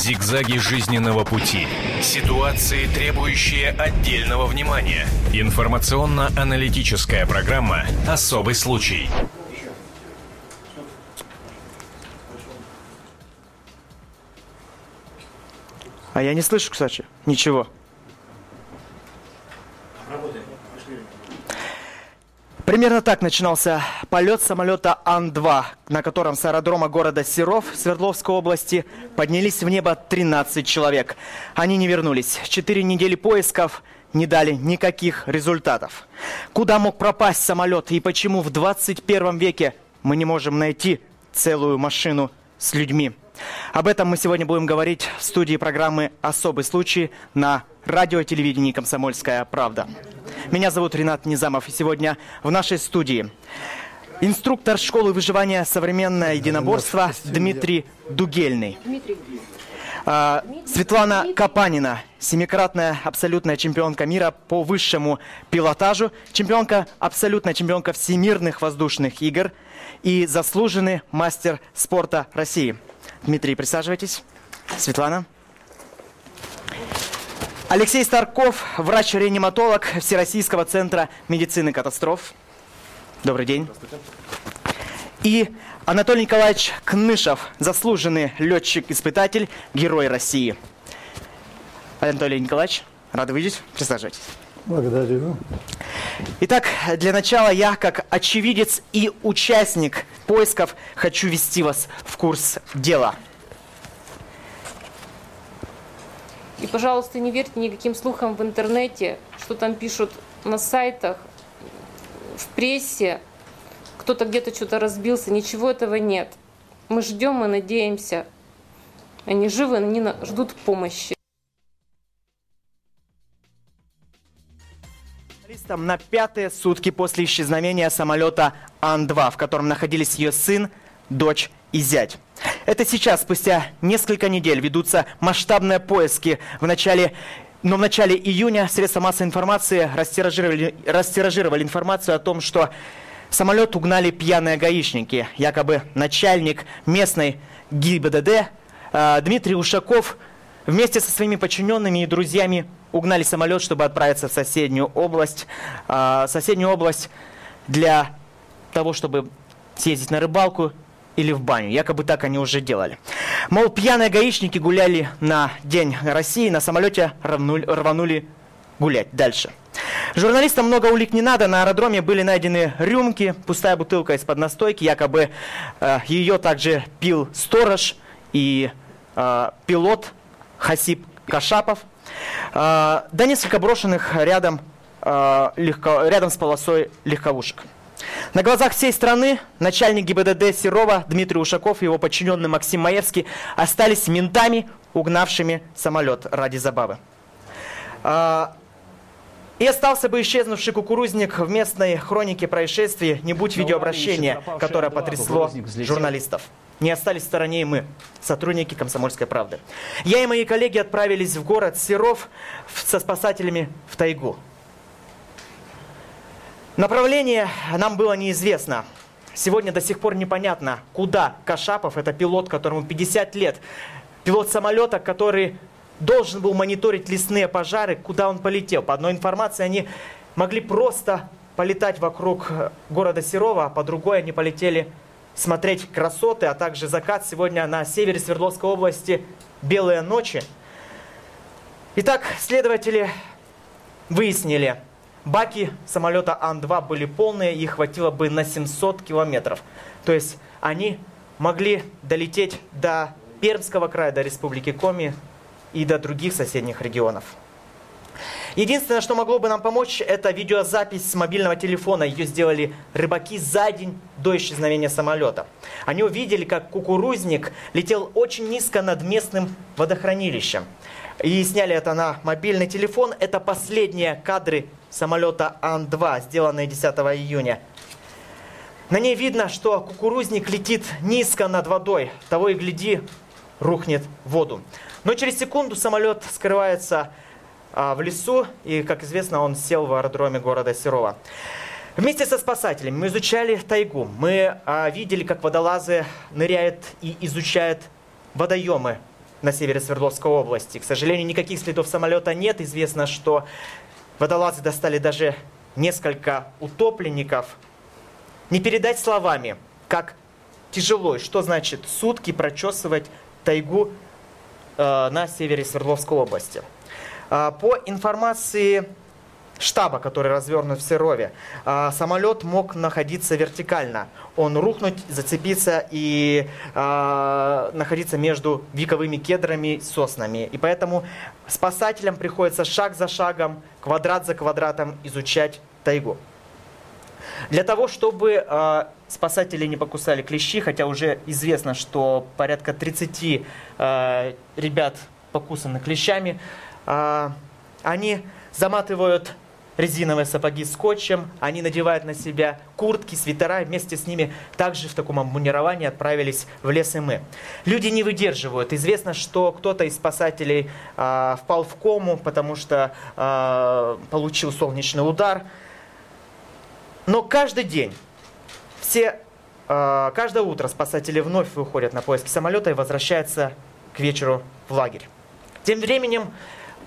Зигзаги жизненного пути. Ситуации, требующие отдельного внимания. Информационно-аналитическая программа «Особый случай». А я не слышу, кстати, ничего. Примерно так начинался полет самолета Ан-2, на котором с аэродрома города Серов Свердловской области поднялись в небо 13 человек. Они не вернулись. Четыре недели поисков не дали никаких результатов. Куда мог пропасть самолет и почему в 21 веке мы не можем найти целую машину с людьми? Об этом мы сегодня будем говорить в студии программы «Особый случай» на радио телевидении «Комсомольская правда». Меня зовут Ренат Низамов, и сегодня в нашей студии инструктор школы выживания «Современное единоборство» Дмитрий Дугельный. А, Светлана Капанина, семикратная абсолютная чемпионка мира по высшему пилотажу, чемпионка, абсолютная чемпионка всемирных воздушных игр и заслуженный мастер спорта России. Дмитрий, присаживайтесь. Светлана. Алексей Старков, врач-реаниматолог Всероссийского центра медицины катастроф. Добрый день. И Анатолий Николаевич Кнышев, заслуженный летчик-испытатель, герой России. Анатолий Николаевич, рады видеть. Присаживайтесь. Благодарю. Итак, для начала я, как очевидец и участник поисков, хочу ввести вас в курс дела. И, пожалуйста, не верьте никаким слухам в интернете, что там пишут на сайтах, в прессе, кто-то где-то что-то разбился. Ничего этого нет. Мы ждем, мы надеемся. Они живы, они ждут помощи. Журналистам на пятые сутки после исчезновения самолета Ан-2, в котором находились ее сын, дочь и зять. Это сейчас, спустя несколько недель, ведутся масштабные поиски. В начале, но в начале июня средства массовой информации растиражировали, растиражировали информацию о том, что самолет угнали пьяные гаишники. Якобы начальник местной ГИБДД э, Дмитрий Ушаков вместе со своими подчиненными и друзьями угнали самолет, чтобы отправиться в соседнюю область. Э, соседнюю область для того, чтобы съездить на рыбалку или в баню. Якобы так они уже делали. Мол, пьяные гаишники гуляли на День России, на самолете рванули гулять дальше. Журналистам много улик не надо. На аэродроме были найдены рюмки, пустая бутылка из-под настойки. Якобы э, ее также пил сторож и э, пилот Хасип Кашапов. Э, да несколько брошенных рядом, э, легко, рядом с полосой легковушек. На глазах всей страны начальник ГИБДД Серова Дмитрий Ушаков и его подчиненный Максим Маевский остались ментами, угнавшими самолет ради забавы. А, и остался бы исчезнувший кукурузник в местной хронике происшествия, не будь видеообращения, которое потрясло журналистов. Не остались в стороне и мы, сотрудники «Комсомольской правды». Я и мои коллеги отправились в город Серов со спасателями в тайгу. Направление нам было неизвестно. Сегодня до сих пор непонятно, куда Кашапов, это пилот, которому 50 лет, пилот самолета, который должен был мониторить лесные пожары, куда он полетел. По одной информации, они могли просто полетать вокруг города Серова, а по другой они полетели смотреть красоты, а также закат сегодня на севере Свердловской области «Белые ночи». Итак, следователи выяснили, Баки самолета Ан-2 были полные, их хватило бы на 700 километров. То есть они могли долететь до Пермского края, до Республики Коми и до других соседних регионов. Единственное, что могло бы нам помочь, это видеозапись с мобильного телефона. Ее сделали рыбаки за день до исчезновения самолета. Они увидели, как кукурузник летел очень низко над местным водохранилищем. И сняли это на мобильный телефон. Это последние кадры самолета Ан-2, сделанные 10 июня. На ней видно, что кукурузник летит низко над водой. Того и гляди, рухнет в воду. Но через секунду самолет скрывается а, в лесу, и, как известно, он сел в аэродроме города Серова. Вместе со спасателями мы изучали тайгу. Мы а, видели, как водолазы ныряют и изучают водоемы на севере Свердловской области. К сожалению, никаких следов самолета нет. Известно, что водолазы достали даже несколько утопленников. Не передать словами, как тяжело и что значит сутки прочесывать тайгу э, на севере Свердловской области. Э, по информации штаба, который развернут в Серове. А, самолет мог находиться вертикально. Он рухнуть, зацепиться и а, находиться между вековыми кедрами и соснами. И поэтому спасателям приходится шаг за шагом, квадрат за квадратом изучать тайгу. Для того, чтобы э, спасатели не покусали клещи, хотя уже известно, что порядка 30 э, ребят покусаны клещами, э, они заматывают резиновые сапоги скотчем, они надевают на себя куртки, свитера, вместе с ними также в таком обмунировании отправились в лес и мы. Люди не выдерживают. Известно, что кто-то из спасателей э, впал в кому, потому что э, получил солнечный удар. Но каждый день, все, э, каждое утро спасатели вновь выходят на поиски самолета и возвращаются к вечеру в лагерь. Тем временем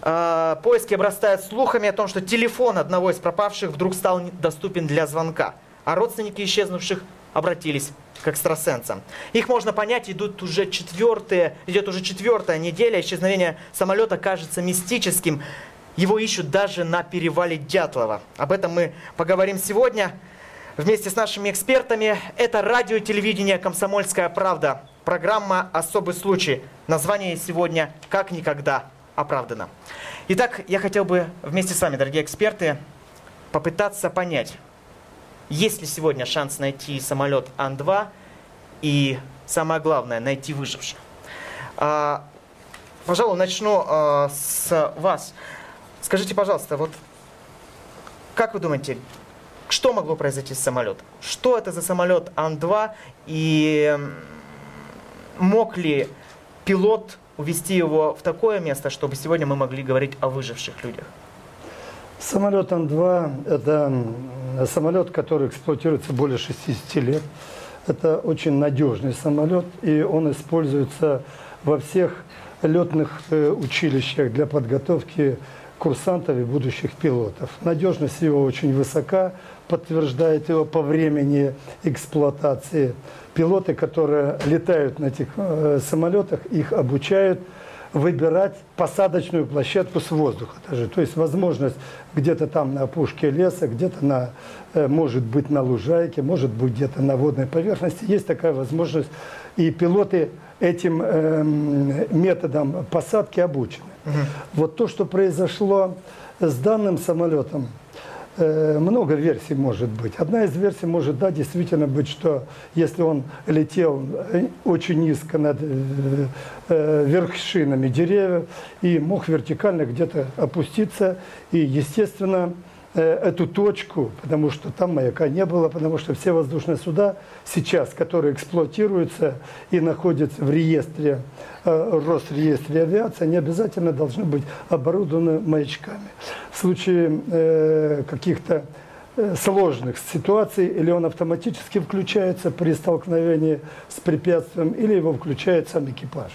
э, поиски обрастают слухами о том, что телефон одного из пропавших вдруг стал доступен для звонка, а родственники исчезнувших обратились к экстрасенсам. Их можно понять, идут уже четвертые, идет уже четвертая неделя, исчезновение самолета кажется мистическим. Его ищут даже на перевале Дятлова. Об этом мы поговорим сегодня вместе с нашими экспертами. Это радио телевидение «Комсомольская правда». Программа «Особый случай». Название сегодня «Как никогда оправдано. Итак, я хотел бы вместе с вами, дорогие эксперты, попытаться понять, есть ли сегодня шанс найти самолет Ан-2 и, самое главное, найти выживших. А, пожалуй, начну а, с вас. Скажите, пожалуйста, вот как вы думаете, что могло произойти с самолетом? Что это за самолет Ан-2 и мог ли пилот увести его в такое место, чтобы сегодня мы могли говорить о выживших людях? Самолет Ан-2 – это самолет, который эксплуатируется более 60 лет. Это очень надежный самолет, и он используется во всех летных э, училищах для подготовки курсантов и будущих пилотов. Надежность его очень высока, подтверждает его по времени эксплуатации. Пилоты, которые летают на этих э, самолетах, их обучают выбирать посадочную площадку с воздуха даже. То есть возможность где-то там на опушке леса, где-то на, э, может быть на лужайке, может быть где-то на водной поверхности. Есть такая возможность. И пилоты этим э, методом посадки обучены. Угу. Вот то, что произошло с данным самолетом, э, много версий может быть. Одна из версий может, да, действительно быть, что если он летел э, очень низко над э, вершинами деревьев и мог вертикально где-то опуститься, и, естественно, эту точку, потому что там маяка не было, потому что все воздушные суда сейчас, которые эксплуатируются и находятся в реестре, Росреестре авиации, они обязательно должны быть оборудованы маячками. В случае э, каких-то э, сложных ситуаций, или он автоматически включается при столкновении с препятствием, или его включает сам экипаж.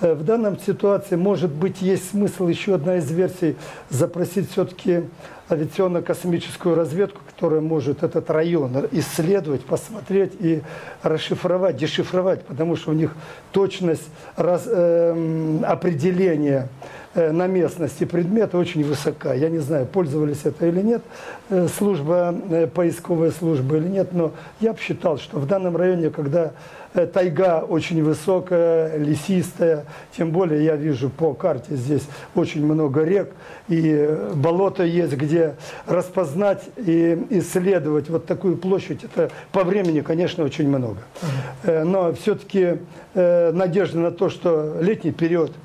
Э, в данном ситуации, может быть, есть смысл еще одна из версий запросить все-таки авиационно-космическую разведку, которая может этот район исследовать, посмотреть и расшифровать, дешифровать, потому что у них точность раз, э, определения на местности предмета очень высока. Я не знаю, пользовались это или нет, э, служба, э, поисковая служба или нет, но я бы считал, что в данном районе, когда тайга очень высокая, лесистая. Тем более я вижу по карте здесь очень много рек. И болото есть, где распознать и исследовать вот такую площадь. Это по времени, конечно, очень много. Э, но все-таки э, надежда на то, что летний период –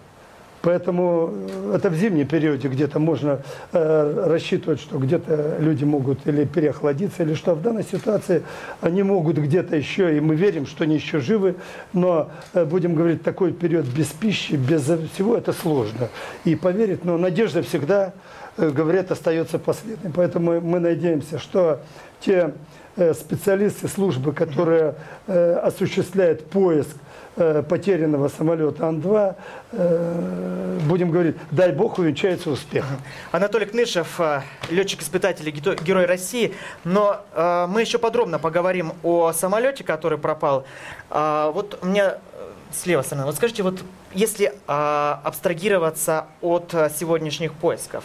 Поэтому э, это в зимнем периоде где-то можно э, рассчитывать, что где-то люди могут или переохладиться, или что. В данной ситуации они могут где-то еще, и мы верим, что они еще живы, но, э, будем говорить, такой период без пищи, без всего, это сложно. И поверить, но надежда всегда, э, говорят, остается последней. Поэтому мы надеемся, что те э, специалисты службы, которые э, осуществляют поиск потерянного самолета Ан-2, э, будем говорить, дай бог, увенчается успехом. Анатолий Кнышев, э, летчик-испытатель, гито- герой России. Но э, мы еще подробно поговорим о самолете, который пропал. А, вот у меня э, с стороны. Вот скажите, вот если а, абстрагироваться от сегодняшних поисков,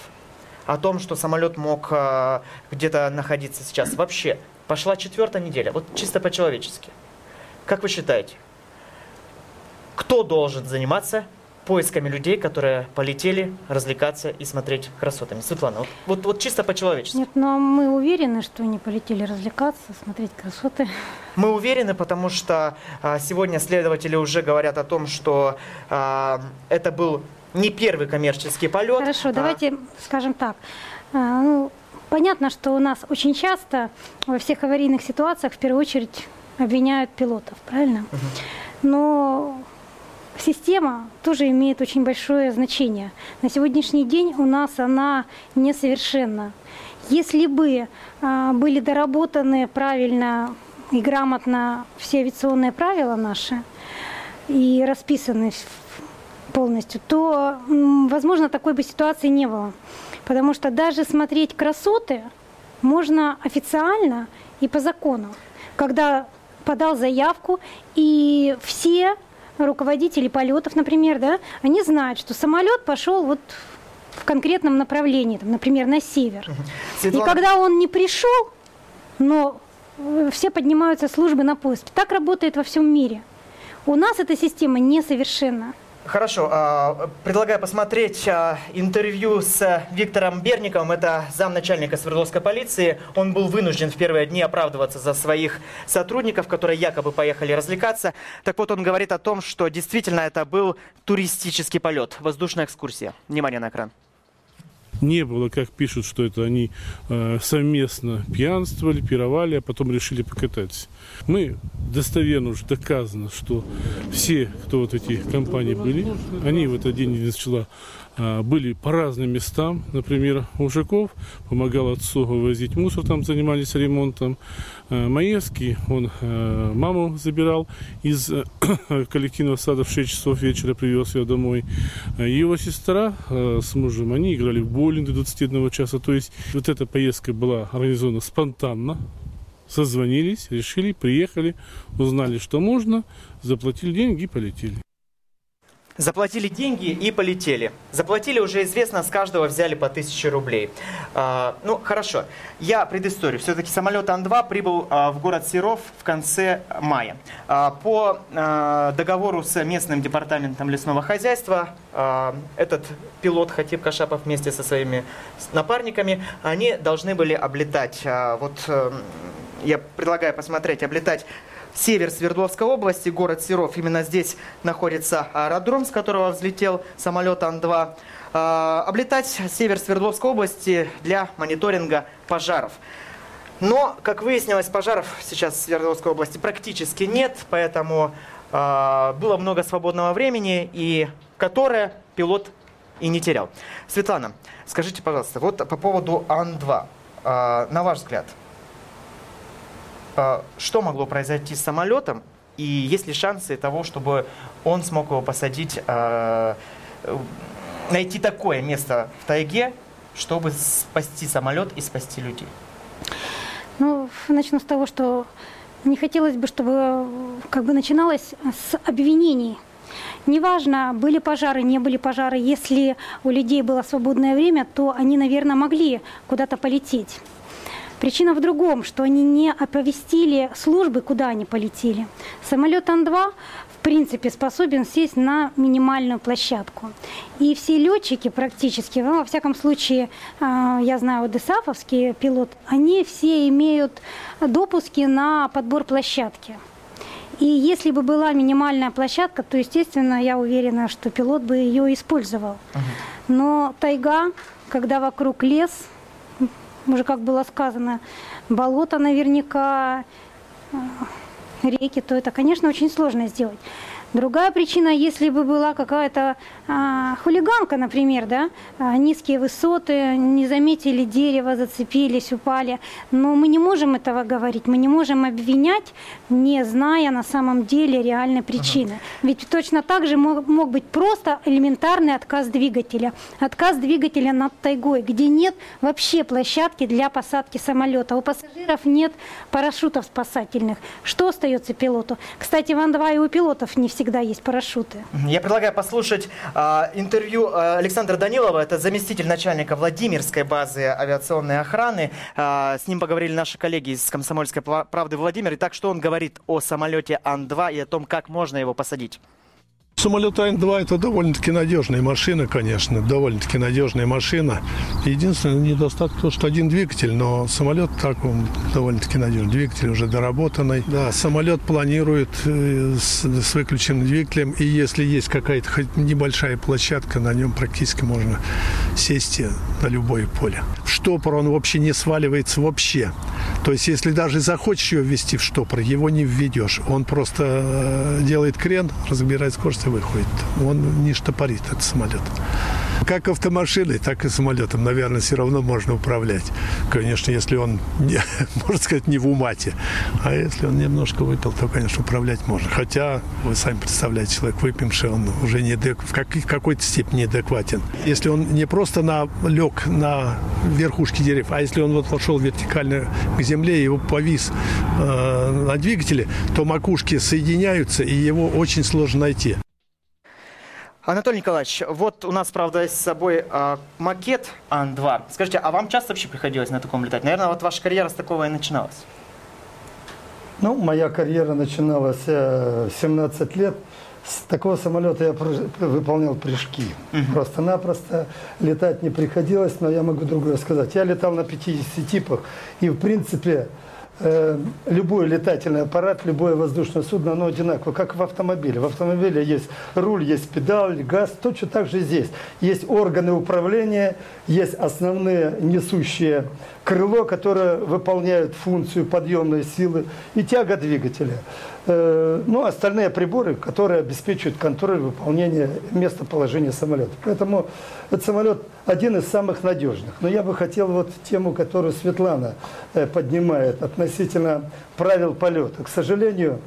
о том, что самолет мог где-то находиться сейчас, вообще пошла четвертая неделя, вот чисто по-человечески. Как вы считаете, кто должен заниматься поисками людей, которые полетели развлекаться и смотреть красотами? Светлана, вот, вот, вот чисто по-человечески. Нет, но мы уверены, что они полетели развлекаться, смотреть красоты. Мы уверены, потому что а, сегодня следователи уже говорят о том, что а, это был не первый коммерческий полет. Хорошо, а, давайте скажем так. А, ну, понятно, что у нас очень часто во всех аварийных ситуациях в первую очередь обвиняют пилотов, правильно? Но система тоже имеет очень большое значение. На сегодняшний день у нас она несовершенна. Если бы а, были доработаны правильно и грамотно все авиационные правила наши и расписаны полностью, то, возможно, такой бы ситуации не было. Потому что даже смотреть красоты можно официально и по закону, когда подал заявку, и все руководители полетов, например, да, они знают, что самолет пошел вот в конкретном направлении, там, например, на север. И Светлана, когда он не пришел, но э, все поднимаются службы на поиски. Так работает во всем мире. У нас эта система несовершенна. Хорошо, а, предлагаю посмотреть а, интервью с Виктором Берниковым, это замначальника Свердловской полиции. Он был вынужден в первые дни оправдываться за своих сотрудников, которые якобы поехали развлекаться. Так вот, он говорит о том, что действительно это был туристический полет, воздушная экскурсия. Внимание на экран. Не было, как пишут, что это они э, совместно пьянствовали, пировали, а потом решили покататься. Мы достоверно уже доказано, что все, кто вот эти компании были, они в этот день 11 числа были по разным местам. Например, Ушаков помогал отцу вывозить мусор, там занимались ремонтом. Э, Маевский, он э, маму забирал из э, коллективного сада в 6 часов вечера, привез ее домой. Его сестра с мужем, они играли в боулинг до 21 часа. То есть вот эта поездка была организована спонтанно. Созвонились, решили, приехали, узнали, что можно, заплатили деньги и полетели. Заплатили деньги и полетели. Заплатили уже известно, с каждого взяли по 1000 рублей. А, ну, хорошо. Я предысторию. Все-таки самолет Ан-2 прибыл а, в город Серов в конце мая. А, по а, договору с местным департаментом лесного хозяйства а, этот пилот Хатиб Кашапов вместе со своими напарниками, они должны были облетать, а, вот эм, я предлагаю посмотреть, облетать север Свердловской области, город Серов. Именно здесь находится аэродром, с которого взлетел самолет Ан-2. А, Облетать север Свердловской области для мониторинга пожаров. Но, как выяснилось, пожаров сейчас в Свердловской области практически нет, поэтому а, было много свободного времени, и которое пилот и не терял. Светлана, скажите, пожалуйста, вот по поводу Ан-2, а, на ваш взгляд, что могло произойти с самолетом, и есть ли шансы того, чтобы он смог его посадить, а, найти такое место в тайге, чтобы спасти самолет и спасти людей? Ну, начну с того, что не хотелось бы, чтобы как бы начиналось с обвинений. Неважно, были пожары, не были пожары, если у людей было свободное время, то они, наверное, могли куда-то полететь. Причина в другом, что они не оповестили службы, куда они полетели. Самолет Ан-2 в принципе способен сесть на минимальную площадку. И все летчики практически, ну, во всяком случае, а, я знаю, вот ДСАФовские пилоты, они все имеют допуски на подбор площадки. И если бы была минимальная площадка, то, естественно, я уверена, что пилот бы ее использовал. Но тайга, когда вокруг лес, уже как было сказано, болото наверняка, э, реки, то это, конечно, очень сложно сделать. Другая причина, если бы была какая-то а, хулиганка, например, да, а, низкие высоты, не заметили дерево, зацепились, упали. Но мы не можем этого говорить, мы не можем обвинять, не зная на самом деле реальной причины. Ага. Ведь точно так же мог, мог быть просто элементарный отказ двигателя. Отказ двигателя над тайгой, где нет вообще площадки для посадки самолета. У пассажиров нет парашютов спасательных. Что остается пилоту? Кстати, в Ан-2 и у пилотов не всегда есть парашюты. Я предлагаю послушать а, интервью а, Александра Данилова, это заместитель начальника Владимирской базы авиационной охраны. А, с ним поговорили наши коллеги из «Комсомольской правды» Владимир. Итак, что он говорит о самолете Ан-2 и о том, как можно его посадить? Самолет Айн-2 это довольно-таки надежная машина, конечно, довольно-таки надежная машина. Единственный недостаток то, что один двигатель, но самолет так он довольно-таки надежный. Двигатель уже доработанный. Да, самолет планирует э, с, с выключенным двигателем, и если есть какая-то хоть небольшая площадка, на нем практически можно сесть на любое поле. В штопор он вообще не сваливается вообще. То есть, если даже захочешь его ввести в штопор, его не введешь. Он просто э, делает крен, разбирает скорость выходит. Он не штопорит этот самолет. Как автомашиной, так и самолетом, наверное, все равно можно управлять. Конечно, если он, можно сказать, не в умате. А если он немножко выпил, то, конечно, управлять можно. Хотя, вы сами представляете, человек выпивший, он уже не как, в какой-то степени неадекватен. Если он не просто на, лег на верхушке деревьев, а если он вот пошел вертикально к земле, его повис э, на двигателе, то макушки соединяются, и его очень сложно найти. Анатолий Николаевич, вот у нас, правда, с собой э, макет Ан-2. Скажите, а вам часто вообще приходилось на таком летать? Наверное, вот ваша карьера с такого и начиналась. Ну, моя карьера начиналась э, 17 лет. С такого самолета я выполнял прыжки. Угу. Просто-напросто летать не приходилось, но я могу другое сказать. Я летал на 50 типах, и, в принципе, Э, любой летательный аппарат, любое воздушное судно, оно одинаково, как в автомобиле. В автомобиле есть руль, есть педаль, газ, точно так же здесь. Есть органы управления, есть основные несущие крыло, которое выполняет функцию подъемной силы и тяга двигателя. Э, ну, остальные приборы, которые обеспечивают контроль выполнения местоположения самолета. Поэтому этот самолет один из самых надежных. Но я бы хотел вот тему, которую Светлана э, поднимает относительно правил полета. К сожалению,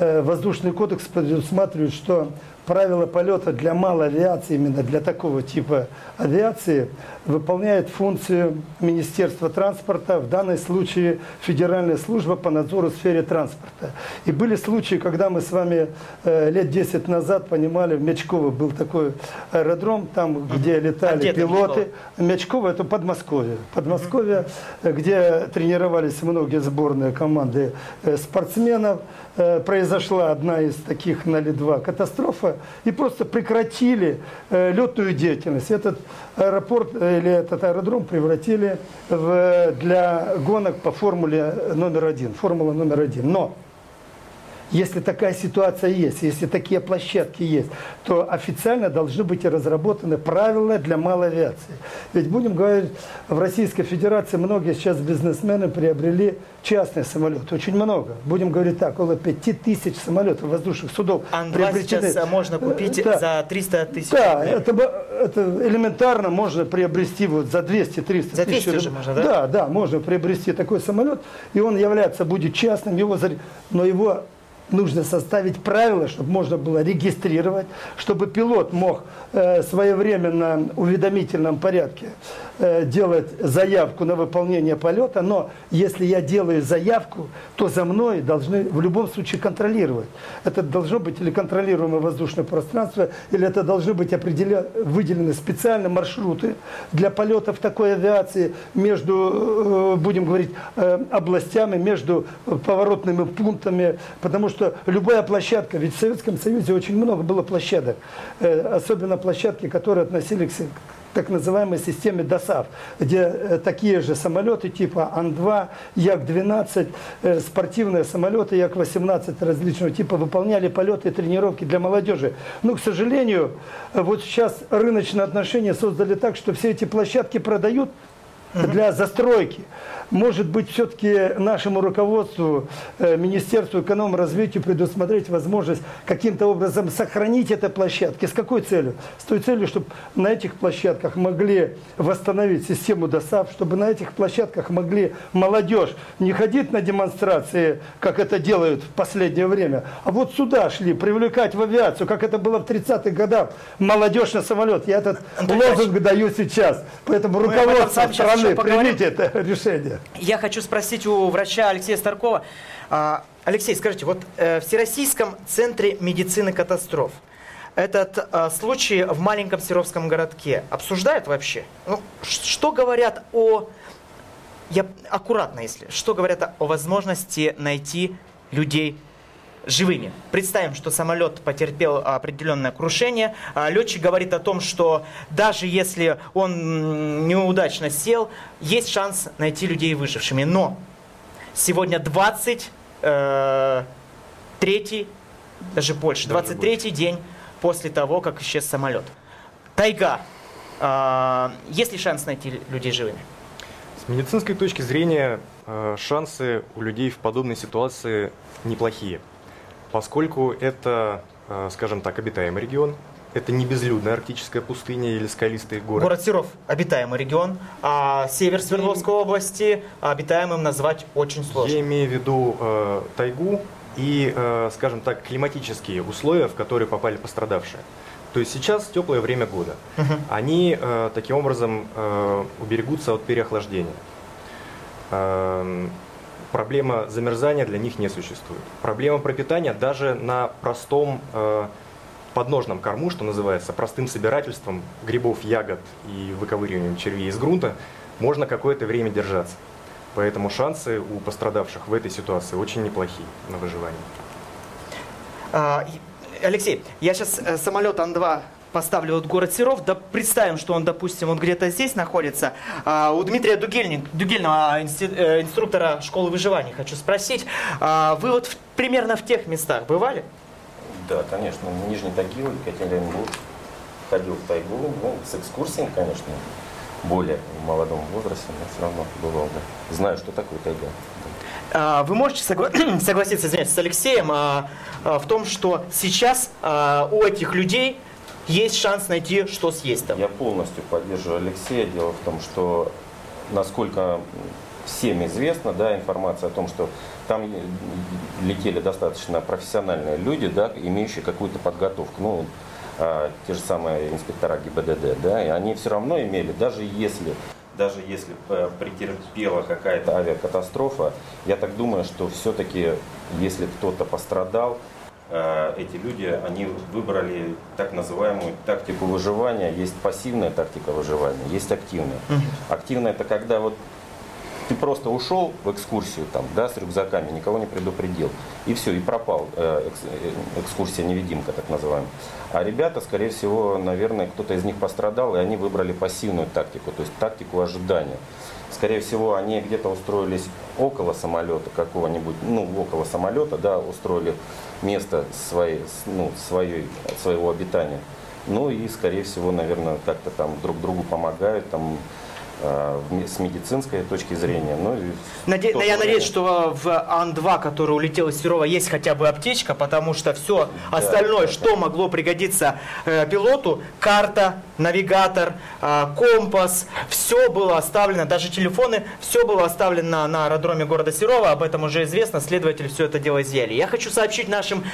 э, воздушный кодекс предусматривает, что правила полета для малой авиации, именно для такого типа авиации, выполняет функцию Министерства транспорта, в данном случае Федеральная служба по надзору в сфере транспорта. И были случаи, когда мы с вами э, лет 10 назад понимали, в Мячково был такой аэродром, там, где летали а пилоты. Мячково это Подмосковье. Подмосковье, где тренировались многие сборные команды э, спортсменов. Э, произошла одна из таких на Ли-2 катастрофа, и просто прекратили э, летную деятельность. Этот аэропорт э, или этот аэродром превратили в, для гонок по формуле номер один, формула номер один. Но если такая ситуация есть, если такие площадки есть, то официально должны быть разработаны правила для малой авиации. Ведь будем говорить, в Российской Федерации многие сейчас бизнесмены приобрели частные самолеты, очень много. Будем говорить так, около 5 тысяч самолетов, воздушных судов. Ан-2 сейчас а, можно купить да. за 300 тысяч Да, это, это элементарно можно приобрести вот за 200-300 тысяч. За 200 уже можно, да? Да, да, можно приобрести такой самолет, и он является, будет частным, его, но его нужно составить правила, чтобы можно было регистрировать, чтобы пилот мог э, своевременно уведомительном порядке делать заявку на выполнение полета, но если я делаю заявку, то за мной должны в любом случае контролировать. Это должно быть или контролируемое воздушное пространство, или это должны быть определен, выделены специальные маршруты для полетов такой авиации между, э, будем говорить, э, областями, между поворотными пунктами, потому что любая площадка, ведь в Советском Союзе очень много было площадок, э, особенно площадки, которые относились к так называемой системе ДОСАВ, где э, такие же самолеты типа Ан-2, Як-12, э, спортивные самолеты Як-18 различного типа выполняли полеты и тренировки для молодежи. Но, к сожалению, вот сейчас рыночные отношения создали так, что все эти площадки продают для застройки. Может быть, все-таки нашему руководству, э, Министерству эконом-развития предусмотреть возможность каким-то образом сохранить эти площадки. С какой целью? С той целью, чтобы на этих площадках могли восстановить систему ДОСАВ, чтобы на этих площадках могли молодежь не ходить на демонстрации, как это делают в последнее время, а вот сюда шли, привлекать в авиацию, как это было в 30-х годах, молодежь на самолет. Я этот Антон лозунг даю сейчас. Поэтому руководство страны, примите это решение. Я хочу спросить у врача Алексея Старкова. А, Алексей, скажите, вот э, в Всероссийском центре медицины катастроф этот э, случай в маленьком Серовском городке обсуждают вообще? Ну, что говорят о... Я аккуратно, если. Что говорят о возможности найти людей живыми. Представим, что самолет потерпел определенное крушение. А Летчик говорит о том, что даже если он неудачно сел, есть шанс найти людей выжившими. Но сегодня 23 даже больше, 23 день после того, как исчез самолет. Тайга. А, Есть ли шанс найти людей живыми? С медицинской точки зрения э, шансы у людей в подобной ситуации неплохие, поскольку это, э, скажем так, обитаемый регион, это не безлюдная арктическая пустыня или скалистый город. Город Серов – обитаемый регион, а север Свердловской области обитаемым назвать очень сложно. Я имею в виду э, тайгу и, э, скажем так, климатические условия, в которые попали пострадавшие. То есть сейчас теплое время года. Они э, таким образом э, уберегутся от переохлаждения. Эм, проблема замерзания для них не существует. Проблема пропитания даже на простом э, подножном корму, что называется, простым собирательством грибов, ягод и выковыриванием червей из грунта, можно какое-то время держаться. Поэтому шансы у пострадавших в этой ситуации очень неплохие на выживание. А, Алексей, я сейчас самолет Ан-2 поставлю вот город Серов, да представим, что он, допустим, он где-то здесь находится. А, у Дмитрия Дугельник, Дугельного, инсти- э, инструктора школы выживания, хочу спросить, а, вы вот в- примерно в тех местах бывали? Да, конечно. Нижний Тагил, Екатеринбург. Ходил в тайгу, ну, с экскурсиями, конечно, более в молодом возрасте, но все равно бывал, да. Знаю, что такое тайга. А, Вы можете согла- согласиться, извиняюсь, с Алексеем а, а, в том, что сейчас а, у этих людей есть шанс найти, что съесть там? Я полностью поддерживаю Алексея. Дело в том, что, насколько всем известно, да, информация о том, что там летели достаточно профессиональные люди, да, имеющие какую-то подготовку. Ну, а, те же самые инспектора ГИБДД, да, и они все равно имели, даже если даже если э, претерпела какая-то авиакатастрофа, я так думаю, что все-таки, если кто-то пострадал, эти люди, они выбрали так называемую тактику выживания. Есть пассивная тактика выживания, есть активная. Активная это когда вот ты просто ушел в экскурсию там, да, с рюкзаками, никого не предупредил, и все, и пропал. э, э, экскурсия невидимка, так называемая. А ребята, скорее всего, наверное, кто-то из них пострадал, и они выбрали пассивную тактику, то есть тактику ожидания. Скорее всего, они где-то устроились около самолета какого-нибудь, ну, около самолета, да, устроили место своей, ну, своей, своего обитания. Ну и, скорее всего, наверное, как-то там друг другу помогают, там, ме- с медицинской точки зрения. Ну, Наде- я надеюсь, время- что в Ан-2, который улетел из Серова, есть хотя бы аптечка, потому что все остальное, да, что могло пригодиться э, пилоту, карта, навигатор, э, компас, все было оставлено, даже телефоны, все было оставлено на аэродроме города Серова, об этом уже известно, следователи все это дело изъяли. Я хочу сообщить нашим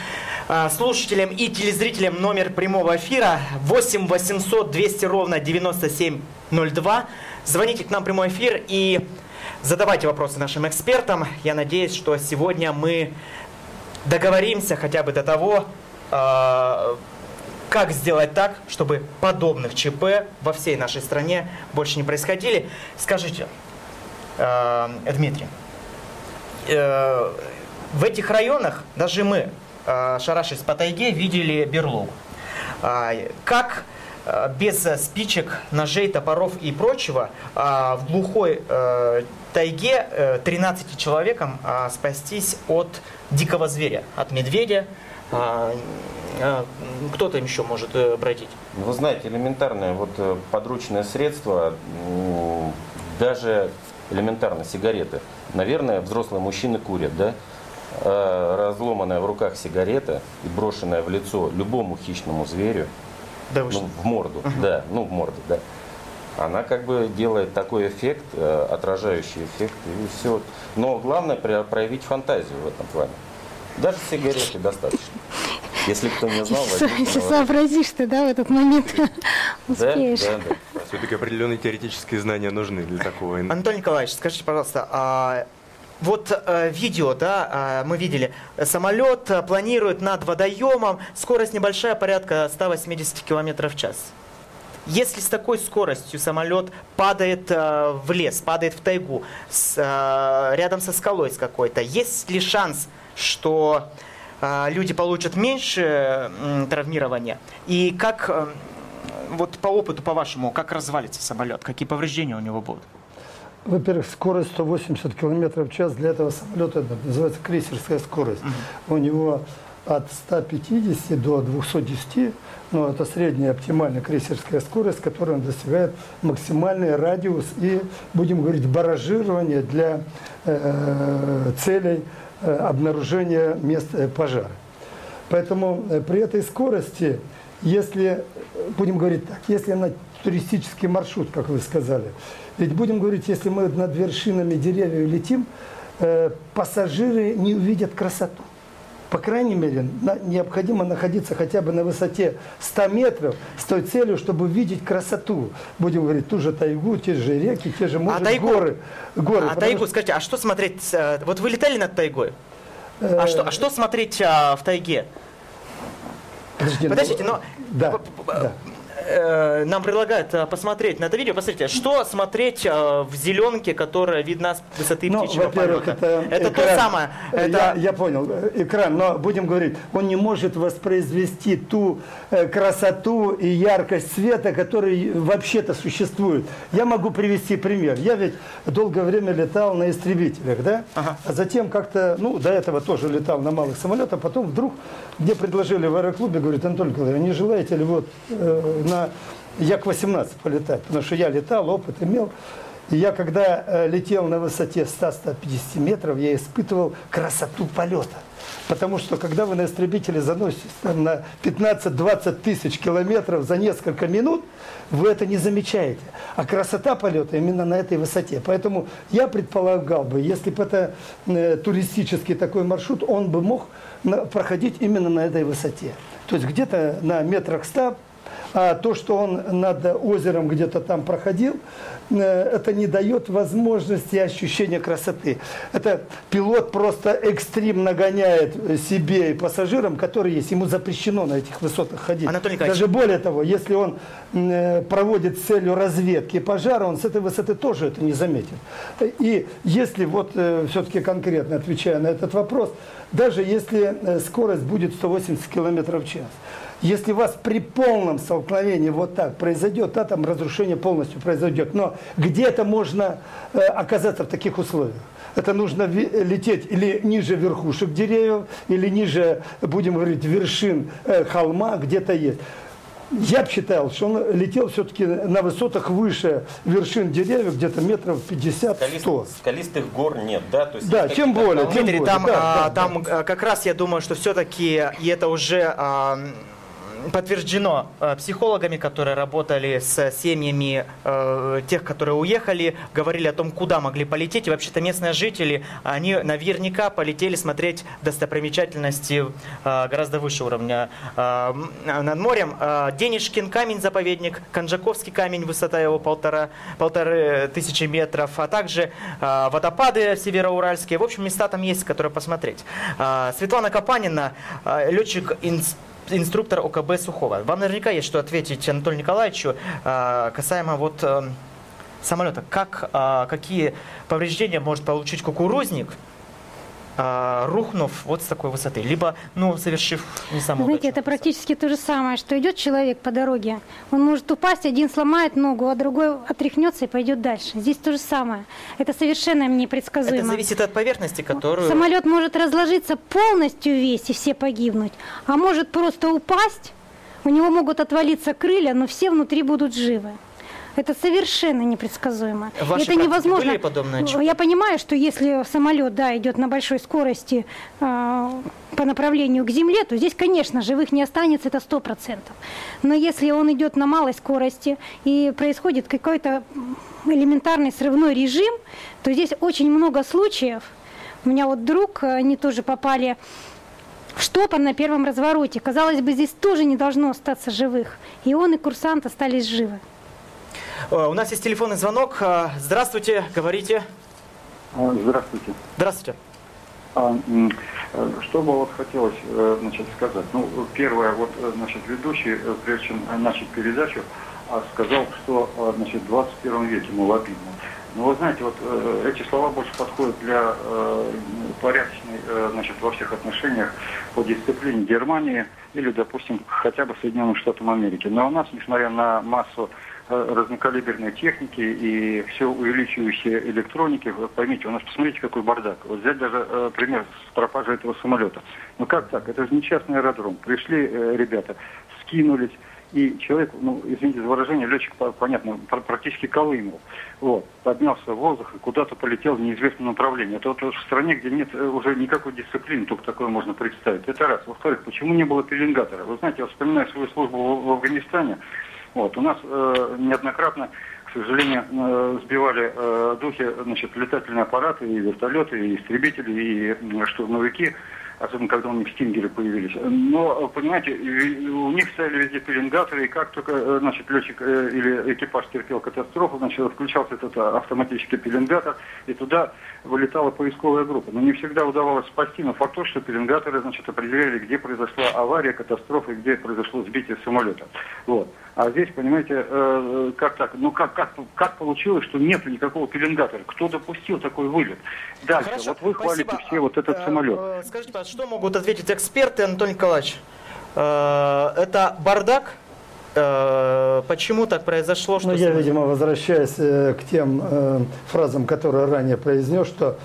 э, слушателям и телезрителям номер прямого эфира 8 800 200 ровно 9702. Звоните к нам в прямой эфир и задавайте вопросы нашим экспертам. Я надеюсь, что сегодня мы договоримся хотя бы до того, э, как сделать так, чтобы подобных ЧП во всей нашей стране больше не происходили. Скажите, э, Дмитрий, э, в этих районах даже мы, э, шарашись по тайге, видели берлогу. А, Как э, без э, спичек, ножей, топоров и прочего а, в глухой э, тайге э, 13 человекам а, спастись от дикого зверя, от медведя, а, э, кто-то еще может э, бродить? Вы знаете, элементарное вот э, подручное средство, даже элементарно сигареты. Наверное, взрослые мужчины курят, да? Э, Разломанная в руках сигарета и брошенная в лицо любому хищному зверю, Да ну, в морду, да, ну в морду, да. Она как бы делает такой эффект, э, отражающий эффект, и все. Но главное про- проявить фантазию в этом плане. Даже сигареты достаточно. Если кто не знал, Если, сообразишь ты, да, в этот момент Да, успеешь. да, да. Все-таки определенные теоретические знания нужны для такого. Анатолий Николаевич, скажите, пожалуйста, а, вот э, видео, да, а, мы видели, самолет э, планирует над водоемом, скорость небольшая, порядка 180 км в час. Если с такой скоростью самолет падает э, в лес, падает в тайгу, с, э, рядом со скалой с какой-то, есть ли шанс, что э, люди получат меньше травмирования? И как, э, вот по опыту, по-вашему, как развалится самолет? Какие повреждения у него будут? Во-первых, скорость 180 км в час для этого самолета это называется крейсерская скорость. У него от 150 до 210, но это средняя оптимальная крейсерская скорость, которая достигает максимальный радиус и, будем говорить, баражирование для э, целей э, обнаружения мест э, пожара. Поэтому э, при этой скорости, если, э, будем говорить так, если на туристический маршрут, как вы сказали, ведь будем говорить, если мы над вершинами деревьев летим, э, пассажиры не увидят красоту. По крайней мере, на- необходимо находиться хотя бы на высоте 100 метров с той целью, чтобы видеть красоту. Будем говорить, ту же тайгу, те же реки, те же, может, тайгу? горы. горы а тайгу, что- скажите, а что смотреть? э, Вот вы летали над тайгой? Э, А что, а что смотреть а, в тайге? Подожди, ну, Подождите, но Да, да. Э, нам предлагают а, посмотреть на это видео. Посмотрите, что смотреть а, в зеленке, которая видна с высоты Ну, птичьего полета? это, то экран. самое. Я, Это... я понял, э, экран, но будем говорить, он не может воспроизвести ту э, красоту и яркость света, который вообще-то существует. Я могу привести пример. Я ведь долгое время летал на истребителях, да? Ага. А затем как-то, ну, до этого тоже летал на малых самолетах, потом вдруг мне предложили в аэроклубе, говорит, Анатолий Николаевич, не желаете ли вот э, на Як-18 полетать? Потому что я летал, опыт имел. И я, когда летел на высоте 100-150 метров, я испытывал красоту полета. Потому что, когда вы на истребителе заноситесь там, на 15-20 тысяч километров за несколько минут, вы это не замечаете. А красота полета именно на этой высоте. Поэтому я предполагал бы, если бы это э, туристический такой маршрут, он бы мог проходить именно на этой высоте. То есть где-то на метрах 100 а то, что он над озером где-то там проходил, э, это не дает возможности ощущения красоты. Это пилот просто экстрим нагоняет себе и пассажирам, которые есть. Ему запрещено на этих высотах ходить. Анатолий Николаевич. Даже более того, если он э, проводит с целью разведки пожара, он с этой высоты тоже это не заметит. И если вот все-таки конкретно отвечая на этот вопрос, даже если э, скорость будет 180 км в час, если у вас при полном столкновении вот так произойдет, да, там разрушение полностью произойдет, но где-то можно э, оказаться в таких условиях. Это нужно лететь или ниже верхушек деревьев, или ниже, будем говорить, вершин э, холма, где-то есть. Я бы считал, что он летел все-таки на высотах выше вершин деревьев, где-то метров 50-100. Скалистых, скалистых гор нет, да? То есть Да, тем более, тем Дмитрий, более, там, да, а, да, да. там а, как раз я думаю, что все-таки, и это уже а, подтверждено а, психологами, которые работали с семьями э, тех, которые уехали, говорили о том, куда могли полететь. И вообще-то местные жители, они наверняка полетели смотреть достопримечательности а, гораздо выше уровня над морем. Денежкин камень заповедник, Конжаковский камень, высота его полтора, полторы тысячи метров, а также водопады североуральские. В общем, места там есть, которые посмотреть. Светлана Капанина, летчик инс- инструктор ОКБ Сухого. Вам наверняка есть что ответить Анатолию Николаевичу а, касаемо вот э, самолета. Как, а, какие повреждения может получить кукурузник а, рухнув вот с такой высоты, либо, ну, совершив не самую Знаете, это практически то же самое, что идет человек по дороге. Он может упасть, один сломает ногу, а другой отряхнется и пойдет дальше. Здесь то же самое. Это совершенно непредсказуемо. Это зависит от поверхности, которую... Самолет может разложиться полностью весь и все погибнуть, а может просто упасть, у него могут отвалиться крылья, но все внутри будут живы. Это совершенно непредсказуемо. В вашей это невозможно. были подобные отчеты? Я понимаю, что если самолет да, идет на большой скорости э, по направлению к Земле, то здесь, конечно, живых не останется, это сто процентов. Но если он идет на малой скорости и происходит какой-то элементарный срывной режим, то здесь очень много случаев. У меня вот друг, они тоже попали в штопор на первом развороте. Казалось бы, здесь тоже не должно остаться живых. И он, и курсант остались живы. Э, У нас есть телефонный звонок. Э, Здравствуйте, говорите. А, Здравствуйте. Здравствуйте. А, э, Что бы вот хотелось значит, сказать? Ну, первое, вот, значит, ведущий, прежде чем начать передачу, а, сказал, что значит, в 21 веке, мол, обидно. Но вы знаете, вот э, эти слова больше подходят для э, порядочной, э, значит, во всех отношениях по дисциплине Германии или, допустим, хотя бы Соединенным Штатам Америки. Но у нас, несмотря на массу разнокалиберной техники и все увеличивающей электроники, вы поймите, у нас посмотрите, какой бардак. Вот взять даже э, пример с пропажей этого самолета. Ну как так? Это же не частный аэродром. Пришли э, ребята, скинулись, и человек, ну, извините за выражение, летчик, по- понятно, пр- практически колымел. Вот, поднялся в воздух и куда-то полетел в неизвестном направлении. Это вот в стране, где нет э, уже никакой дисциплины, только такое можно представить. Это раз. Во-вторых, почему не было пеленгатора? Вы знаете, я вспоминаю свою службу в Афганистане. Вот, у нас э, неоднократно, к сожалению, э, сбивали э, духи, значит, летательные аппараты, и вертолеты, и истребители, и штурмовики особенно когда у них стингеры появились. Но, понимаете, у них стояли везде пеленгаторы, и как только, э, значит, летчик э, или экипаж терпел катастрофу, значит, включался этот а, автоматический пеленгатор, и туда вылетала поисковая группа. Но не всегда удавалось спасти, но факт тот, что пеленгаторы, значит, определяли, где произошла авария, катастрофа, и где произошло сбитие самолета. Вот. А здесь, понимаете, э, как так? Ну как, как, как получилось, что нет никакого пеленгатора? Кто допустил такой вылет? Дальше, Хорошо, вот вы хвалите спасибо. все вот этот Э, самолет. э, Скажите, пожалуйста, что могут ответить эксперты, Анатолий Николаевич? Это бардак? Почему так произошло? Что Ну, я, видимо, возвращаясь к тем э, фразам, которые ранее произнес, что,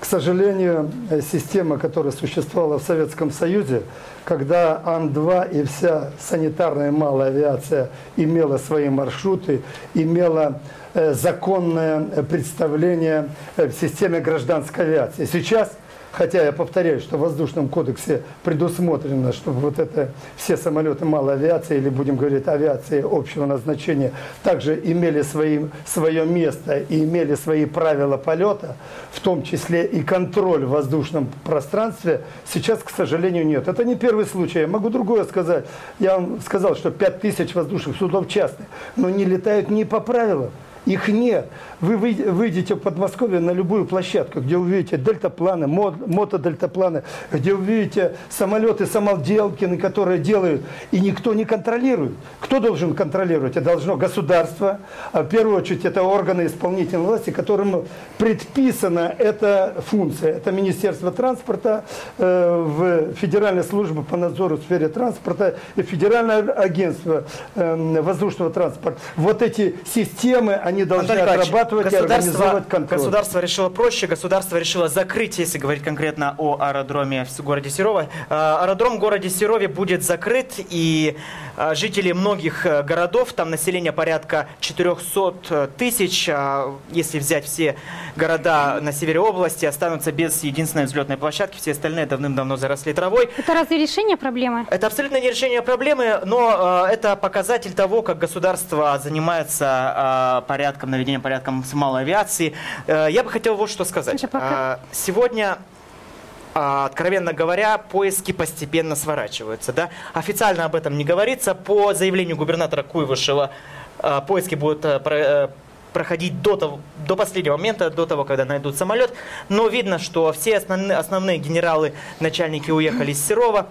к сожалению, система, которая существовала в Советском Союзе, когда Ан-2 и вся санитарная малая авиация имела свои маршруты, имела э, законное э, представление э, в системе гражданской авиации. Сейчас Хотя я повторяю, что в воздушном кодексе предусмотрено, чтобы вот это все самолеты малой авиации, или будем говорить авиации общего назначения, также имели свои, свое место и имели свои правила полета, в том числе и контроль в воздушном пространстве, сейчас, к сожалению, нет. Это не первый случай. Я могу другое сказать. Я вам сказал, что 5000 воздушных судов частных, но не летают не по правилам. Их нет. Вы выйд- выйдете в Подмосковье на любую площадку, где увидите дельтапланы, мо- мотодельтапланы, где увидите самолеты, самоделкины, которые делают, и никто не контролирует. Кто должен контролировать? Это должно государство, а в первую очередь это органы исполнительной власти, которым предписана эта функция. Это Министерство транспорта, э, в Федеральная служба по надзору в сфере транспорта и Федеральное агентство э, воздушного транспорта. Вот эти системы, они должны Антон отрабатывать и государство, организовывать контроль. государство решило проще, государство решило закрыть, если говорить конкретно о аэродроме в городе Серово. Э, Аэродром в городе Серове будет закрыт, и э, жители многих э, городов, там население порядка 400 тысяч, а если взять все города на севере области, останутся без единственной взлетной площадки, все остальные давным-давно заросли травой. Это разве решение проблемы? Это абсолютно не решение проблемы, но э, это показатель того, как государство занимается э, порядком, наведением порядком с малой авиации. Э, я бы хотел вот что сказать. Э, сегодня а, откровенно говоря, поиски постепенно сворачиваются. Да? Официально об этом не говорится. По заявлению губернатора Куйвышева, а, поиски будут а, про- э, проходить до, того, до последнего момента, до того, когда найдут самолет. Но видно, что все основные, основные генералы, начальники уехали из Серова.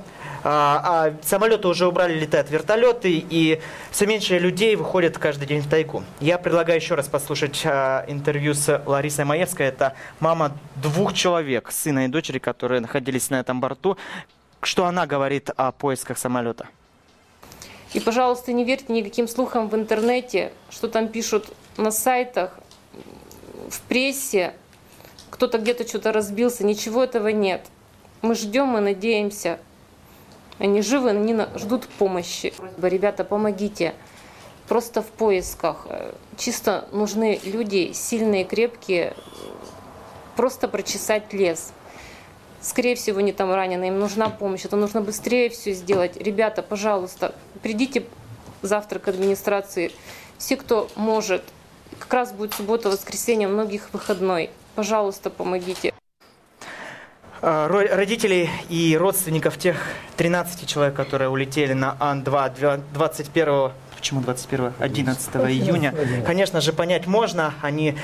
А, а самолеты уже убрали, летают вертолеты, и все меньше людей выходят каждый день в тайгу. Я предлагаю еще раз послушать а, интервью с Ларисой Маевской. Это мама двух человек, сына и дочери, которые находились на этом борту. Что она говорит о поисках самолета? И, пожалуйста, не верьте никаким слухам в интернете, что там пишут на сайтах, в прессе, кто-то где-то что-то разбился. Ничего этого нет. Мы ждем, мы надеемся. Они живы, они ждут помощи. Ребята, помогите. Просто в поисках. Чисто нужны люди сильные, крепкие, просто прочесать лес. Скорее всего, они там ранены, им нужна помощь. Это нужно быстрее все сделать. Ребята, пожалуйста, придите завтра к администрации. Все, кто может. Как раз будет суббота, воскресенье, многих выходной. Пожалуйста, помогите. А, родителей и родственников тех 13 человек, которые улетели на Ан-2 21 почему 21 11 июня, конечно же, понять можно. Они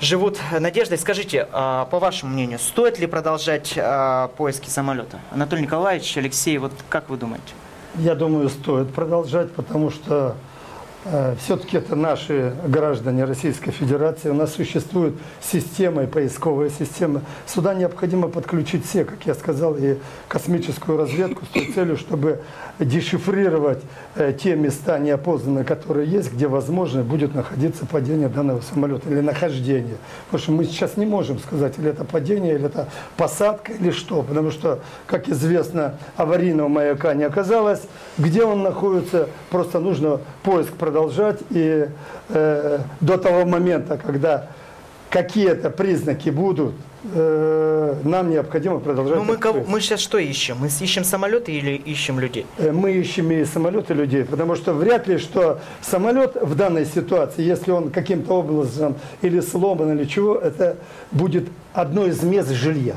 живут надеждой. Скажите, а, по вашему мнению, стоит ли продолжать а, поиски самолета? Анатолий Николаевич, Алексей, вот как вы думаете? Я думаю, стоит продолжать, потому что Э, все-таки это наши граждане Российской Федерации. У нас существует система и поисковая система. Сюда необходимо подключить все, как я сказал, и космическую разведку с той целью, чтобы дешифрировать э, те места неопознанные, которые есть, где возможно будет находиться падение данного самолета или нахождение. Потому что мы сейчас не можем сказать, или это падение, или это посадка, или что. Потому что, как известно, аварийного маяка не оказалось. Где он находится, просто нужно поиск продолжать. И э, до того момента, когда какие-то признаки будут, э, нам необходимо продолжать. Ну мы, кого, мы сейчас что ищем? Мы ищем самолеты или ищем людей? Э, мы ищем и самолеты, и людей, потому что вряд ли, что самолет в данной ситуации, если он каким-то образом или сломан, или чего, это будет одно из мест жилья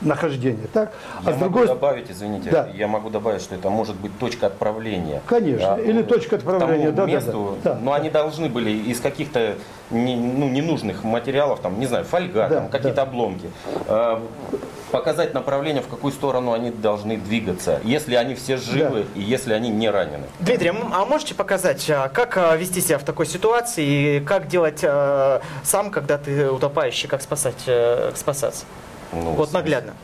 нахождения. Так? А я с другой... могу добавить, извините, да. я могу добавить, что это может быть точка отправления. Конечно, да, или точка отправления. да, месту, да, да. Но да. они должны были из каких-то не, ну, ненужных материалов, там, не знаю, фольга, да, там, какие-то да. обломки, э, показать направление, в какую сторону они должны двигаться, если они все живы да. и если они не ранены. Дмитрий, а можете показать, а, как а, вести себя в такой ситуации и как делать э, сам, когда ты утопающий, как спасать, э, спасаться? Ну, вот наглядно.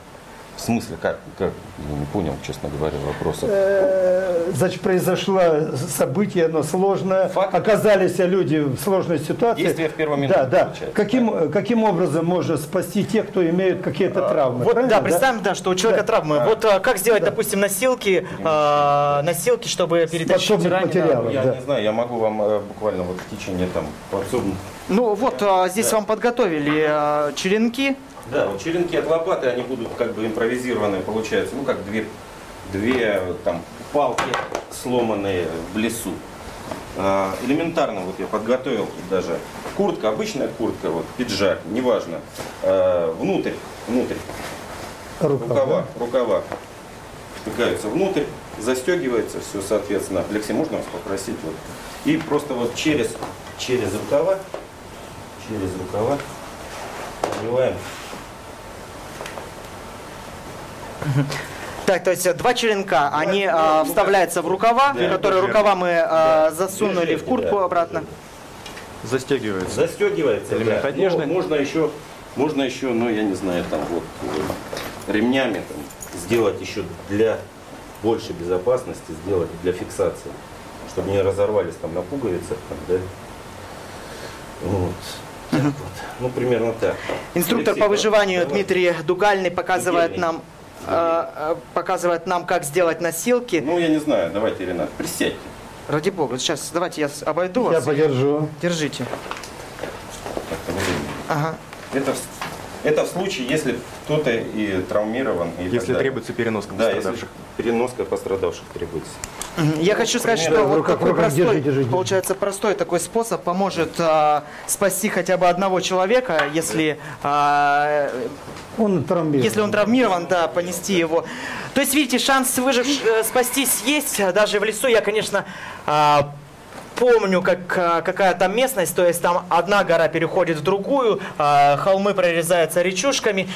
В смысле, как, как? Я не понял, честно говоря, вопроса. Э, значит, произошло событие, оно сложное. Факт. Оказались люди в сложной ситуации. Действие в первом минуте. Да, да. Каким, да. каким образом можно спасти тех, кто имеет какие-то а, травмы? Вот, да, представим, да, что у человека да. травмы. А, вот а, как сделать, да. допустим, носилки, а, носилки, чтобы перетащить материалы. Я да. не знаю, я могу вам а, буквально вот в течение там подсобно. Ну вот а, здесь да. вам подготовили а, черенки. Да, вот черенки от лопаты, они будут как бы импровизированные, получается, ну как две, две там палки сломанные в лесу. А, элементарно вот я подготовил даже. Куртка, обычная куртка, вот пиджак, неважно. А, внутрь, внутрь, рукава, рукава, рукава. Втыкаются внутрь, застегивается все, соответственно. Алексей, можно вас попросить вот? И просто вот через через рукава, через рукава надеваем Так, то есть два черенка, они а, вставляются в рукава, да, которые рукава мы а, засунули в куртку обратно. Застегивается. Застегивается. Элемент да. одежды. Ну, можно еще, можно еще, ну я не знаю, там вот ремнями там, сделать еще для большей безопасности, сделать для фиксации, чтобы не разорвались там на пуговицах, там, да. Вот. Так вот. Ну, примерно так. Инструктор Алексей, по выживанию давай. Дмитрий Дугальный показывает Евгений. нам Э, э, показывает нам, как сделать носилки. Ну, я не знаю, давайте, Ренат, присядьте. Ради бога, сейчас давайте я обойду я вас. Я подержу. Держите. Ага. Это, это в случае, если кто-то и травмирован. И если требуется переноска да, пострадавших. Если переноска пострадавших требуется. Я ну, хочу сказать, что вот такой простой, держи, держи. получается, простой такой способ поможет а, спасти хотя бы одного человека, если а, он травмирован. Если он травмирован, да, понести его. То есть, видите, шанс выжив, э, спастись есть, даже в лесу. Я, конечно, а, помню, как, а, какая там местность, то есть там одна гора переходит в другую, а, холмы прорезаются речушками.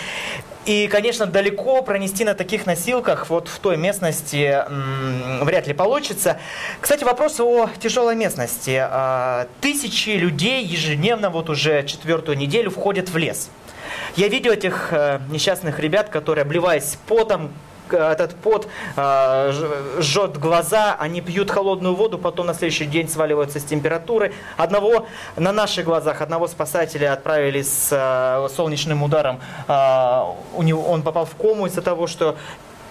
И, конечно, далеко пронести на таких носилках вот в той местности вряд ли получится. Кстати, вопрос о тяжелой местности. А, Тысячи людей ежедневно вот уже четвертую неделю входят в лес. Я видел этих э, несчастных ребят, которые, обливаясь потом, этот пот ж- жжет глаза, они пьют холодную воду, потом на следующий день сваливаются с температурой. Одного на наших глазах, одного спасателя отправили с э, солнечным ударом. Э, у него, он попал в кому из-за того, что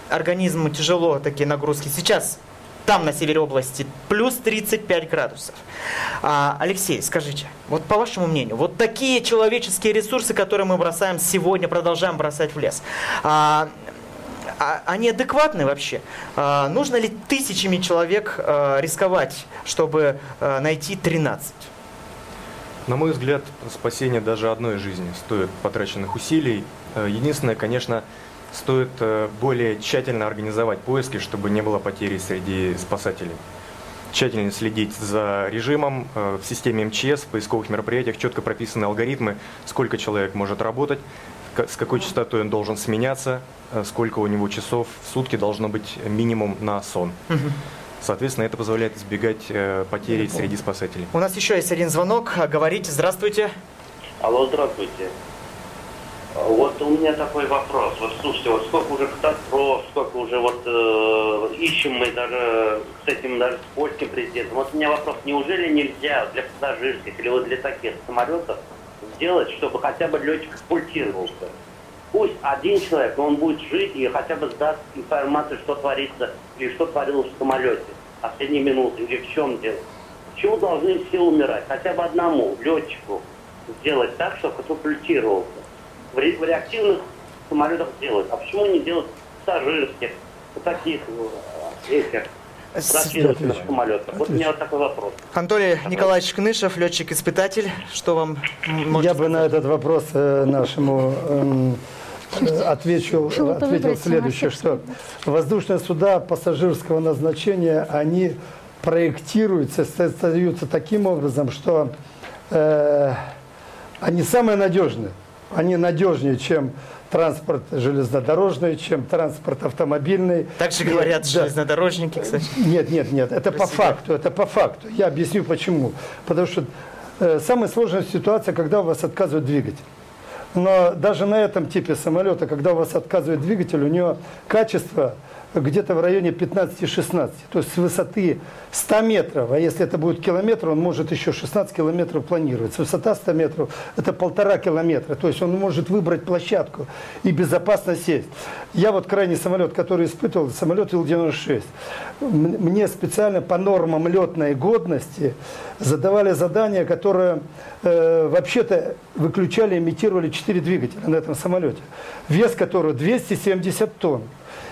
организму тяжело такие нагрузки. Сейчас там, на севере области, плюс 35 градусов. А, Алексей, скажите, вот по вашему мнению, вот такие человеческие ресурсы, которые мы бросаем сегодня, продолжаем бросать в лес, а, а- они адекватны вообще? А, нужно ли тысячами человек а, рисковать, чтобы а, найти 13? На мой взгляд, спасение даже одной жизни стоит потраченных усилий. Э, Единственное, конечно, стоит э, более тщательно организовать поиски, чтобы не было потери среди спасателей. Тщательно следить за режимом э, в системе МЧС, в поисковых мероприятиях четко прописаны алгоритмы, сколько человек может работать, с какой частотой он должен сменяться, э, сколько у него часов в сутки должно быть минимум на сон. Соответственно, это позволяет избегать э, потери среди спасателей. У нас еще есть один звонок. А, Говорите, здравствуйте. Алло, здравствуйте. А, Вот у меня такой вопрос. Вот слушайте, вот сколько уже катастроф, сколько уже вот э, ищем мы даже с этим даже с польским президентом. Вот у меня вопрос, неужели нельзя для пассажирских или вот для таких самолетов сделать, чтобы хотя бы летчик экспультировался? Пусть один человек, но он будет жить и хотя бы сдаст информацию, что творится или что творилось в самолете последние минуты или в чем дело. Почему должны все умирать? Хотя бы одному летчику сделать так, чтобы катапультировался. В, ре- в реактивных самолетах делают. А почему не делать пассажирских, в таких э, самолетах? Вот у меня вот такой вопрос. Анатолий Николаевич Кнышев, летчик-испытатель. Что вам Я бы на этот вопрос э, нашему эм, э, отвечу, ответил следующее, что воздушные суда пассажирского назначения, они проектируются, создаются таким образом, что э, они самые надежные. Они надежнее, чем транспорт железнодорожный, чем транспорт автомобильный. Так же И- говорят да. железнодорожники, кстати. Нет, нет, нет, это по факту, это по факту. Я объясню почему. Потому что э, самая сложная ситуация, когда у вас отказывает двигатель. Но даже на этом типе самолета, когда у вас отказывает двигатель, у него качество где-то в районе 15-16. То есть с высоты 100 метров, а если это будет километр, он может еще 16 километров планировать. Высота 100 метров это полтора километра. То есть он может выбрать площадку и безопасно сесть. Я вот крайний самолет, который испытывал, самолет Ил-96. М- Мне специально по нормам летной годности задавали задания, которые э, вообще-то выключали, имитировали 4 двигателя на этом самолете. Вес которого 270 тонн.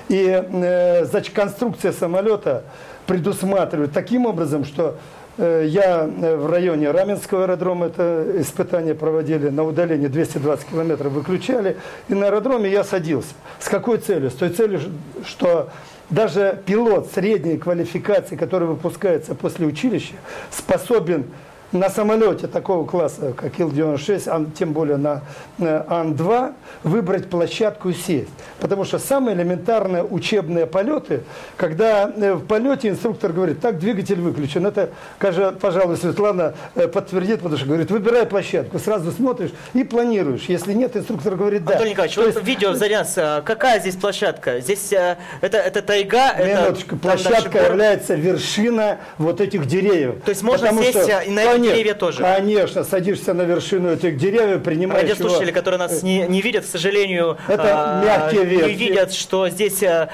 И э, значит, конструкция самолета предусматривает таким образом, что э, я э, в районе Раменского аэродрома это испытание проводили на удалении 220 километров, выключали, и на аэродроме я садился. С какой целью? С той целью, что даже пилот средней квалификации, который выпускается после училища, способен на самолете такого класса, как Ил-96, а тем более на э, Ан-2, выбрать площадку и сесть. Потому что самые элементарные учебные полеты, когда э, в полете инструктор говорит, так, двигатель выключен. Это, пожалуй, Светлана э, подтвердит, потому что говорит, выбирай площадку, сразу смотришь и планируешь. Если нет, инструктор говорит, да. Антон Николаевич, То вот есть- видео за нас, а, какая здесь площадка? Здесь а, это, это тайга, это Минуточку, дальше площадка является вершина вот этих деревьев. То есть можно Потому сесть, что- и на эти деревья тоже? Конечно, садишься на вершину этих деревьев, принимаешь Радиослушатели, его- которые нас не, не видят, к сожалению, Это а, мягкие не ветки. видят, что здесь а,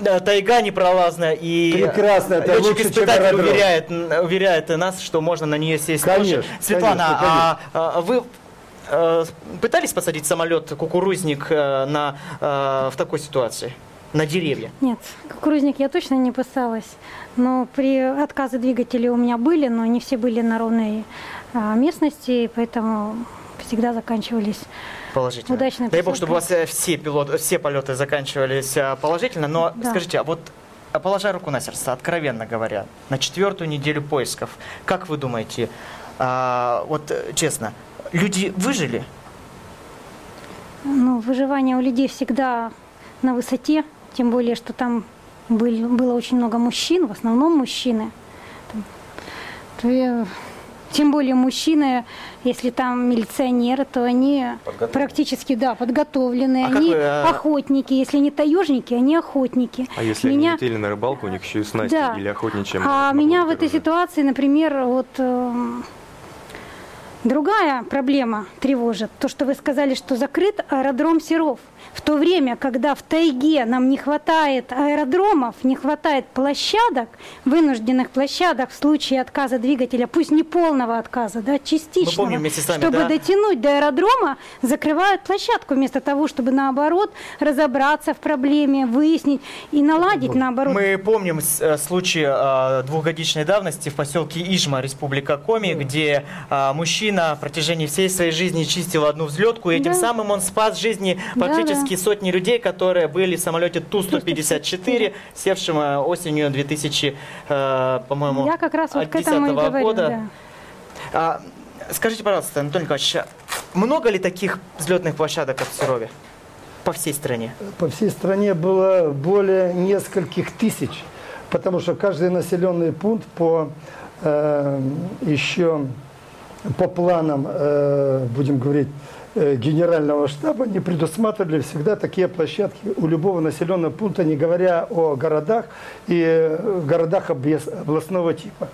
да, тайга непролазная, и Прекрасно, это лучше, аэродром. уверяет, уверяет нас, что можно на нее сесть Конечно, тоже. Светлана, конечно, а, а вы э, пытались посадить самолет кукурузник э, на, э, в такой ситуации? На деревья? Нет, кукурузник я точно не пыталась. Но при отказе двигателей у меня были, но не все были на ровной а, местности, поэтому всегда заканчивались Положительно. Удачная Дай бог, чтобы у вас э, все, пилот, все полеты заканчивались э, положительно. Но Да. скажите, а вот положа руку на сердце, откровенно говоря, на четвертую неделю поисков, как вы думаете, а, вот э, честно, люди выжили? Ну, выживание у людей всегда на высоте, тем более, что там были, было очень много мужчин, в основном мужчины. То Тем более мужчины, если там милиционеры, то они Подготовлены. практически, да, подготовленные. А как они вы, а- охотники. Если не таежники, они охотники. А если Меня- они летели на рыбалку, у них еще и снасти Да. или охотничья А меня в этой оружие. ситуации, например, вот эм, другая проблема тревожит. То, что вы сказали, что закрыт аэродром Серов. В то время, когда в тайге нам не хватает аэродромов, не хватает площадок, вынужденных площадок в случае отказа двигателя, пусть не полного отказа, да, частичного, помним вместе с вами, чтобы да. дотянуть до аэродрома, закрывают площадку вместо того, чтобы наоборот разобраться в проблеме, выяснить и наладить наоборот Мы помним э, случай э, двухгодичной давности в поселке Ижма, Республика Коми, где э, мужчина на протяжении всей своей жизни чистил одну взлетку, и этим Да. самым он спас жизни Да, практически сотни людей, которые были в самолете Ту-154, севшем э, осенью 2000, э, по-моему, Я как раз вот к этому и 10-го говорю, года. да. А, скажите, пожалуйста, Анатолий Николаевич, а много ли таких взлетных площадок, в Серове? По всей стране? По всей стране было более нескольких тысяч, потому что каждый населенный пункт по э, еще по планам, э, будем говорить, генерального штаба не предусматривали всегда такие площадки у любого населенного пункта, не говоря о городах и э, городах областного типа.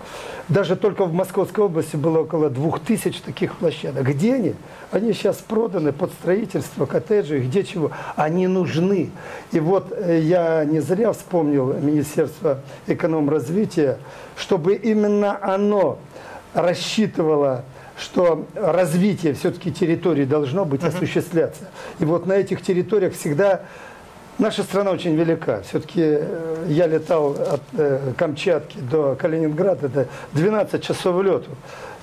Даже только в Московской области было около двух тысяч таких площадок. Где они? Они сейчас проданы под строительство коттеджей, где чего. Они нужны. И вот э, я не зря вспомнил Министерство экономразвития, чтобы именно оно рассчитывало что развитие все-таки территории должно быть осуществляться. И вот на этих территориях всегда наша страна очень велика. Все-таки я летал от э, Камчатки до Калининграда, это 12 часов лету.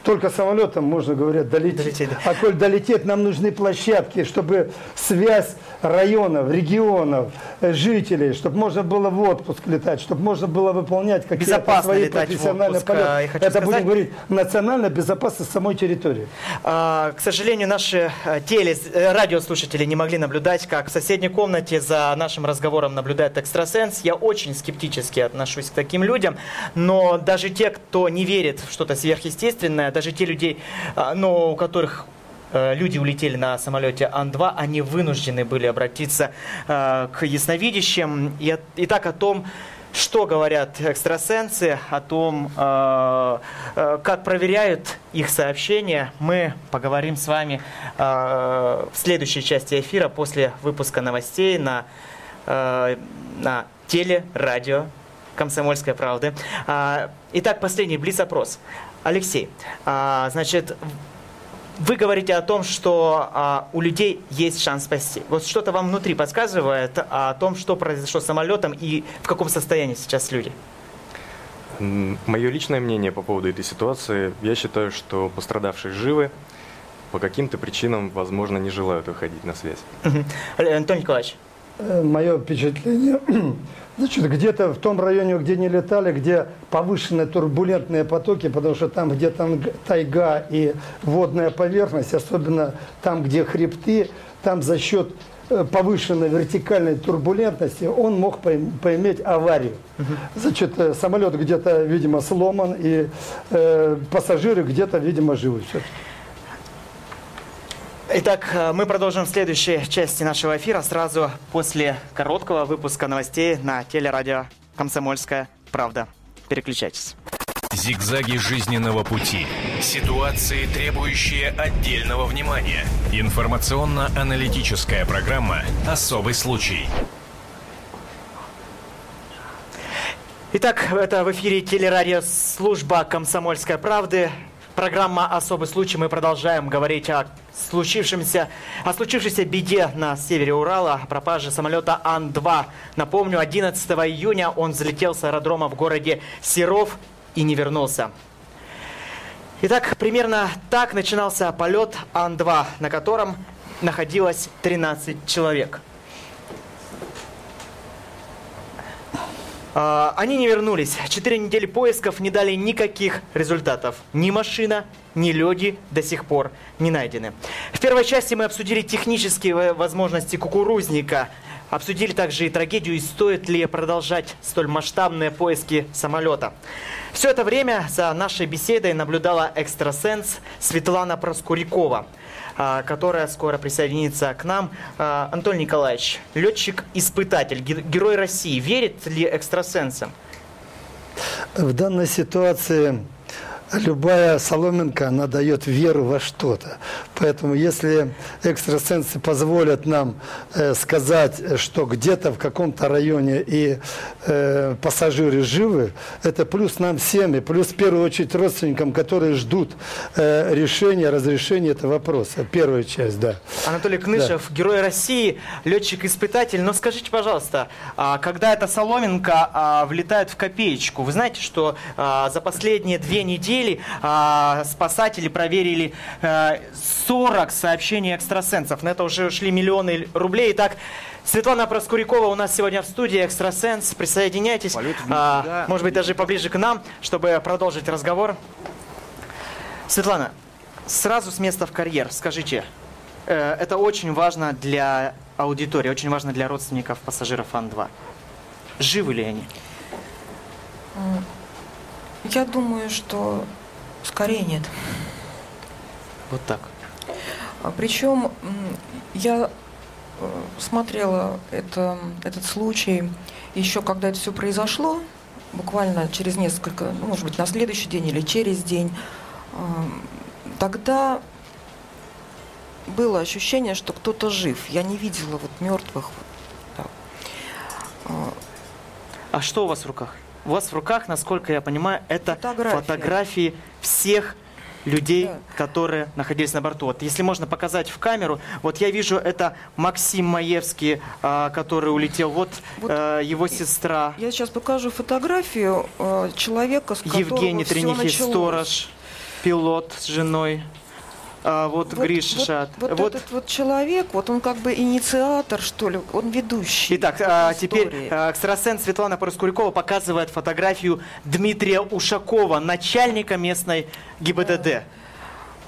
Только самолетом можно, говорят, долететь. Долететь, да. А коль долететь, нам нужны площадки, чтобы связь районов, регионов, э, жителей, чтобы можно было в отпуск летать, чтобы можно было выполнять какие-то свои профессиональные а, полеты. хочу Это сказать- будем говорить национальная безопасность самой территории. А, К сожалению, наши э, теле, э, радиослушатели не могли наблюдать, как в соседней комнате за нашим разговором наблюдает экстрасенс. Я очень скептически отношусь к таким людям, но даже те, кто не верит в что-то сверхъестественное, даже те людей, а, но у которых люди улетели на самолете Ан-2, они вынуждены были обратиться э, к ясновидящим. И, от- и так о том, что говорят экстрасенсы, о том, э, э, как проверяют их сообщения, мы поговорим с вами э, в следующей части эфира после выпуска новостей на, э, на теле, радио «Комсомольская правда». А, Итак, последний блиц-опрос. Алексей, а, значит, вы говорите о том, что а, у людей есть шанс спасти. Вот что-то вам внутри подсказывает о том, что произошло с самолетом и в каком состоянии сейчас люди. Мое личное мнение по поводу этой ситуации, я считаю, что пострадавшие живы, по каким-то причинам, возможно, не желают выходить на связь. Э, Антон Николаевич, Мое впечатление, значит, где-то в том районе, где не летали, где повышенные турбулентные потоки, потому что там, где там тайга и водная поверхность, особенно там, где хребты, там за счет э, повышенной вертикальной турбулентности он мог поим- поиметь аварию. Значит, э, самолет где-то, видимо, сломан, и э, пассажиры где-то, видимо, живы. Всё. Итак, э, мы продолжим в следующей части нашего эфира сразу после короткого выпуска новостей на телерадио «Комсомольская правда». Переключайтесь. Зигзаги жизненного пути. Ситуации, требующие отдельного внимания. Информационно-аналитическая программа «Особый случай». Итак, это в эфире телерадиослужба «Комсомольской правды». Программа «Особый случай». Мы продолжаем говорить о случившемся, о случившейся беде на севере Урала, о пропаже самолета Ан-2. Напомню, 11 июня он взлетел с аэродрома в городе Серов и не вернулся. Итак, примерно так начинался полет Ан-2, на котором находилось 13 человек. Они не вернулись. Четыре недели поисков не дали никаких результатов. Ни машина, ни люди до сих пор не найдены. В первой части мы обсудили технические во- возможности кукурузника. Обсудили также и трагедию, и стоит ли продолжать столь масштабные поиски самолета. Все это время за нашей беседой наблюдала экстрасенс Светлана Проскурякова, а, которая скоро присоединится к нам. А, Антон Николаевич, летчик-испытатель, ге- герой России, верит ли экстрасенсам? В данной ситуации любая соломинка, она дает веру во что-то. Поэтому если экстрасенсы позволят нам э, сказать, что где-то в каком-то районе и э, пассажиры живы, это плюс нам всем, и плюс в первую очередь родственникам, которые ждут э, решения, разрешения этого вопроса. Первая часть, да. Анатолий Кнышев, герой России, летчик-испытатель. Но скажите, пожалуйста, а, когда эта соломинка а, влетает в копеечку, вы знаете, что а, за последние две недели а, спасатели проверили а, 40 сообщений экстрасенсов. На это уже ушли миллионы рублей. Итак, Светлана Проскурякова у нас сегодня в студии, экстрасенс. Присоединяйтесь. А, может быть, даже поближе к нам, чтобы продолжить разговор. Светлана, сразу с места в карьер, скажите, э, это очень важно для аудитории, очень важно для родственников пассажиров Ан-2. Живы ли они? Я думаю, что скорее нет. Вот так. А Причем я э, смотрела это, этот случай еще когда это все произошло, буквально через несколько, ну, может быть, на следующий день или через день. Ам, Тогда было ощущение, что кто-то жив. Я не видела вот мертвых. А что у вас в руках? У вас в руках, насколько я понимаю, это Фотография. фотографии всех людей, которые находились на борту. Вот если можно показать в камеру, вот я вижу, это Максим Маевский, а, который улетел, вот, э, его сестра. Я сейчас покажу фотографию э, человека, с Евгений всё Тренихи, началось. сторож, пилот с женой. А, вот, Гриша Шат. Вот, этот вот человек, вот он как бы инициатор, что ли, он ведущий. Итак, а, теперь а, экстрасенс Светлана Проскурякова показывает фотографию Дмитрия Ушакова, начальника местной ГИБДД.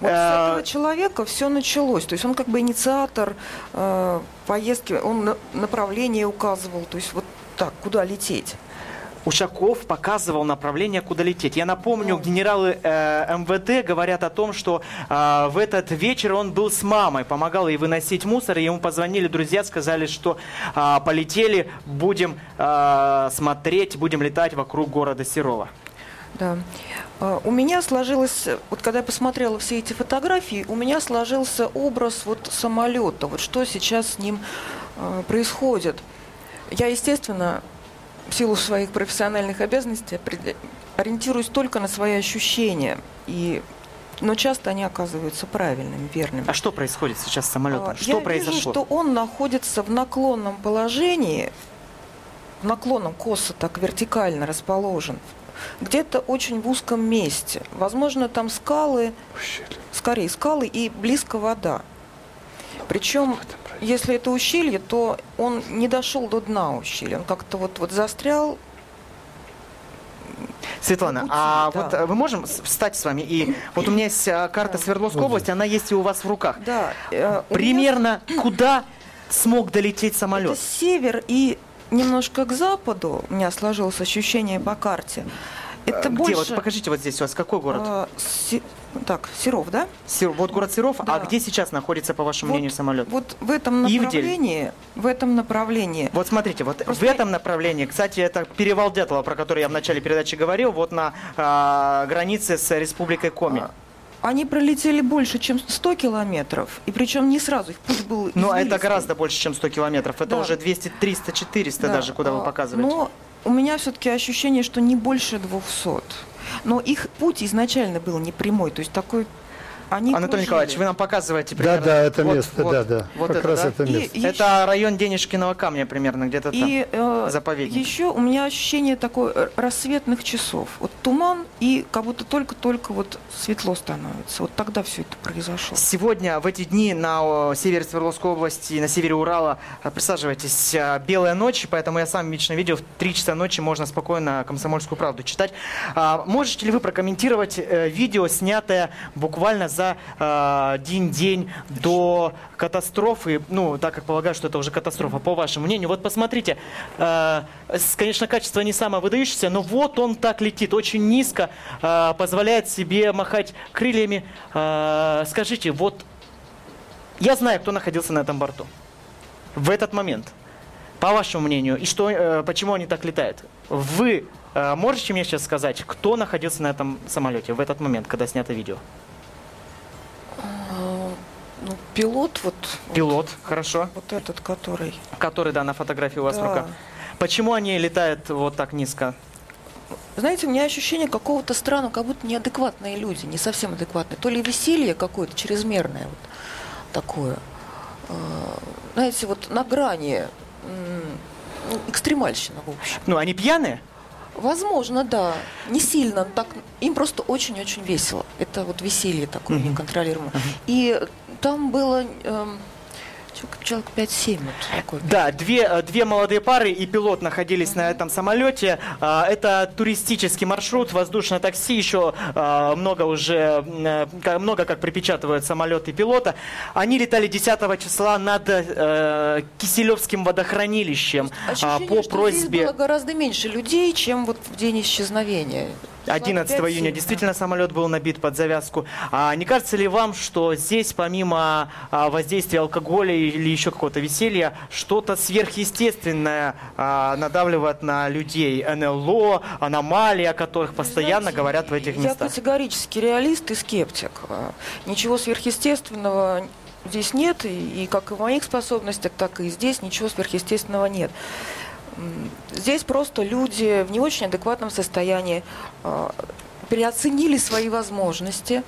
Вот с Э, этого человека все началось. То есть он как бы инициатор э, поездки, он на- направление указывал, то есть вот так, куда лететь. Ушаков показывал направление, куда лететь. Я напомню, генералы э, МВД говорят о том, что э, в этот вечер он был с мамой, помогал ей выносить мусор, и ему позвонили друзья, сказали, что э, полетели, будем э, смотреть, будем летать вокруг города Серова. Да. А, У меня сложилось, вот когда я посмотрела все эти фотографии, у меня сложился образ вот самолета, вот что сейчас с ним э, происходит. Я, естественно, в силу своих профессиональных обязанностей ориентируюсь только на свои ощущения, и, но часто они оказываются правильными, верными. А что происходит сейчас с самолетом? А, Что Я произошло? вижу, что он находится в наклонном положении, в наклонном косо так вертикально расположен, где-то очень в узком месте. Возможно, там скалы, скорее скалы и близко вода. Причем, если это ущелье, то он не дошел до дна ущелья, он как-то вот, вот застрял. Светлана, а вот э, мы можем встать с вами? И вот у меня есть э, карта Свердловской области, она есть и у вас в руках. Да. э, у меня- Примерно куда смог долететь Это самолет? север и немножко к западу у меня сложилось ощущение по карте. Это Где? больше... Вот покажите вот здесь у вас какой город? А, Се- Так, Серов, да? Сер- Вот город Серов, а Да. где сейчас находится, по вашему Вот- мнению, самолет? Вот в этом Ивдель. направлении, в этом направлении. Вот смотрите, вот Просто в этом направлении, кстати, это перевал Дятлова, про который я в начале передачи говорил, вот на а, границе с Республикой Коми. Они пролетели больше, чем 100 километров, и причем не сразу, их путь был Ну, а это извилистый. гораздо больше, чем 100 километров. Это Да. уже 200, 300, 400 Да, даже, куда вы а, показываете. Но у меня все-таки ощущение, что не больше 200. Но их путь изначально был не прямой, то есть такой Они Анатолий кружили. Николаевич, вы нам показываете Да, примерно. да, это Вот, место, вот, да, да. Вот как это, раз да? это место. и Это район Денежкиного камня примерно, где-то там. И э, заповедник. еще у меня ощущение такое э, рассветных часов. Вот туман, и как будто только-только вот светло становится. Вот тогда все это произошло. Сегодня, в эти дни, на севере Свердловской области, на севере Урала, э, присаживайтесь, э, белая ночь, поэтому я сам лично видел, в 3 часа ночи можно спокойно «Комсомольскую правду» читать. А, Можете ли вы прокомментировать э, видео, снятое буквально за э, один-день до катастрофы, ну, так как полагаю, что это уже катастрофа, по вашему мнению. Вот посмотрите, э, конечно, качество не самое выдающееся, но вот он так летит, очень низко, э, позволяет себе махать крыльями. Скажите, вот я знаю, кто находился на этом борту в этот момент. По вашему мнению, и что, почему они так летают? Вы можете мне сейчас сказать, кто находился на этом самолете в этот момент, когда снято видео? Ну, пилот вот, Пилот, хорошо, вот этот, который... который, да, на фотографии у вас в Да. руках. Почему они летают вот так низко? Знаете, у меня ощущение какого-то странного, как будто неадекватные люди, не совсем адекватные. То ли веселье какое-то чрезмерное вот такое. А, Знаете, вот на грани ну, экстремальщина, в общем. Ну, они пьяные? Возможно, да. Не сильно, так им просто очень-очень весело. Это вот веселье такое неконтролируемое. И там было эм, человек- человек 5-7 вот такой. Да, две, э, две молодые пары и пилот находились на этом самолете. А, Это туристический маршрут, воздушное такси, еще а, много уже, э, много как припечатывают самолеты пилота. Они летали 10 числа над э, Киселевским водохранилищем а, Ощущение, по просьбе... было гораздо меньше людей, чем вот в день исчезновения. 11 Человек июня 5-7, действительно самолет был набит под завязку. А не кажется ли вам, что здесь помимо а, воздействия алкоголя или еще какого-то веселья, что-то сверхъестественное а, надавливает на людей? НЛО, аномалии, о которых постоянно Знаете, говорят в этих Я местах. категорически реалист и скептик. Ничего сверхъестественного здесь нет, и, и как и в моих способностях, так и здесь ничего сверхъестественного нет. Здесь просто люди в не очень адекватном состоянии а, переоценили свои возможности,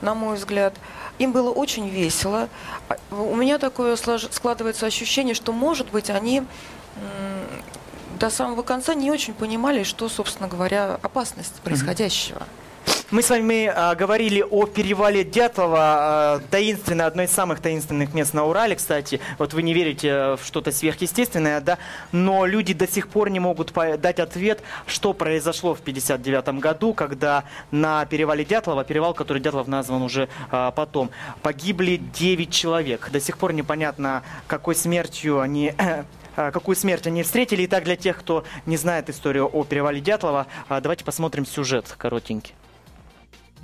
на мой взгляд. Им было очень весело. А, У меня такое складывается ощущение, что, может быть, они до самого конца не очень понимали, что, собственно говоря, опасность происходящего. Мы с вами а, говорили о перевале Дятлова, а, таинственное, одно из самых таинственных мест на Урале, кстати. Вот вы не верите в что-то сверхъестественное, да? Но люди до сих пор не могут дать ответ, что произошло в 59 году, когда на перевале Дятлова, перевал, который Дятлов назван уже а, потом, погибли 9 человек. До сих пор непонятно, какой смертью они а, какую смерть они встретили. Итак, для тех, кто не знает историю о перевале Дятлова, а, давайте посмотрим сюжет коротенький.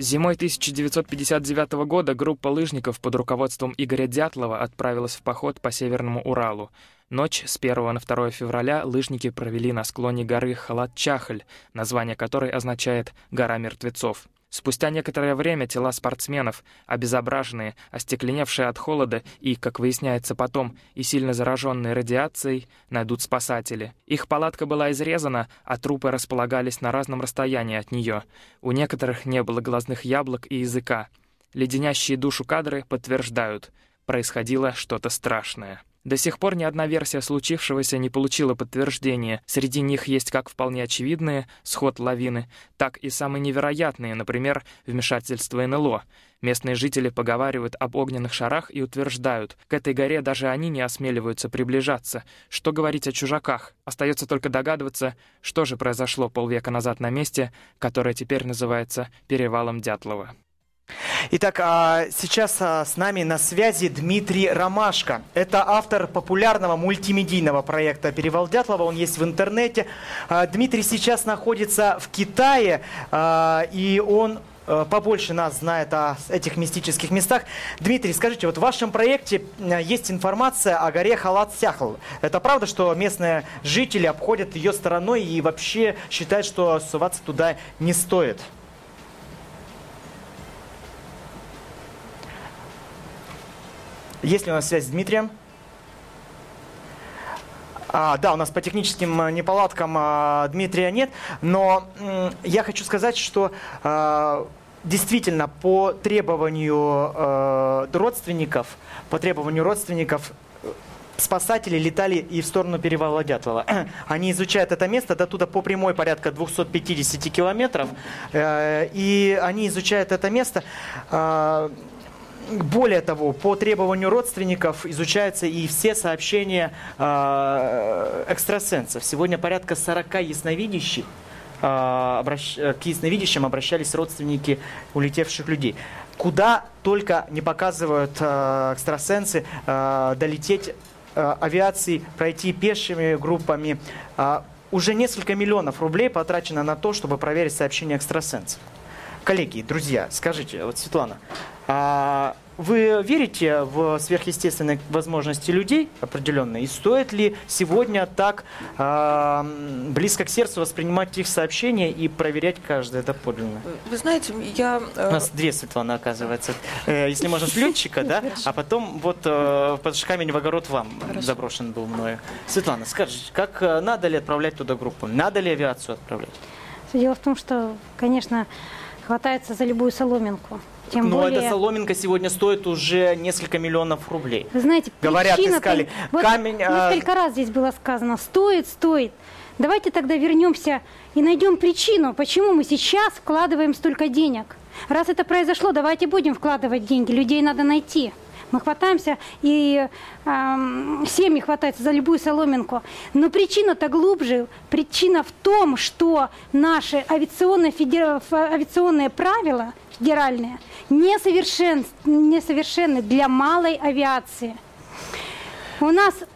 Зимой 1959 года группа лыжников под руководством Игоря Дятлова отправилась в поход по Северному Уралу. Ночь с 1 на 2 февраля лыжники провели на склоне горы Халат-Чахль, название которой означает «гора мертвецов». Спустя некоторое время тела спортсменов, обезображенные, остекленевшие от холода и, как выясняется потом, и сильно зараженные радиацией, найдут спасатели. Их палатка была изрезана, а трупы располагались на разном расстоянии от нее. У некоторых не было глазных яблок и языка. Леденящие душу кадры подтверждают, происходило что-то страшное. До сих пор ни одна версия случившегося не получила подтверждения. Среди них есть как вполне очевидные — сход лавины, так и самые невероятные, например, вмешательство НЛО. Местные жители поговаривают об огненных шарах и утверждают, к этой горе даже они не осмеливаются приближаться. Что говорить о чужаках? Остается только догадываться, что же произошло полвека назад на месте, которое теперь называется Перевалом Дятлова. Итак, а, сейчас а, с нами на связи Дмитрий Ромашко. Это автор популярного мультимедийного проекта «Перевал Дятлова». Он есть в интернете. А, Дмитрий сейчас находится в Китае, и он э, побольше нас знает о этих мистических местах. Дмитрий, скажите, вот в вашем проекте э, есть информация о горе Халат-Сяхл. Это правда, что местные жители обходят ее стороной и вообще считают, что суваться туда не стоит? Есть ли у нас связь с Дмитрием? А, да, у нас по техническим э, неполадкам а, Дмитрия нет, но м, я хочу сказать, что а, действительно, по требованию э, родственников, по требованию родственников э, спасатели летали и в сторону перевала Дятлова. Они изучают это место до туда по прямой порядка 250 километров. И они изучают это место. Более того, по требованию родственников изучаются и все сообщения э, экстрасенсов. Сегодня порядка 40 ясновидящих обращ... к ясновидящим обращались родственники улетевших людей. Куда только не показывают э, экстрасенсы долететь э, авиацией, пройти пешими группами. Уже несколько миллионов рублей потрачено на то, чтобы проверить сообщения экстрасенсов. Коллеги, друзья, скажите, вот Светлана, а вы верите в сверхъестественные возможности людей определенные? И стоит ли сегодня так э, близко к сердцу воспринимать их сообщения и проверять каждое доподлинно? Вы знаете, я... У нас две Светланы, оказывается. Э, если можно, с летчика, да? А потом вот э, под камень в огород вам заброшен был мною. Светлана, скажите, как э, надо ли отправлять туда группу? Надо ли авиацию отправлять? Дело в том, что, конечно, хватается за любую соломинку. Тем Но более... эта соломинка сегодня стоит уже несколько миллионов рублей. Вы знаете, Говорят, причина искали вот камень. а, Несколько раз здесь было сказано, стоит, стоит. Давайте тогда вернемся и найдем причину, почему мы сейчас вкладываем столько денег. Раз это произошло, давайте будем вкладывать деньги. Людей надо найти. Мы хватаемся, и эм, семьи хватаются за любую соломинку. Но причина-то глубже. Причина в том, что наши авиационные, федер... авиационные правила федеральные несовершен... несовершенны для малой авиации. У нас Э,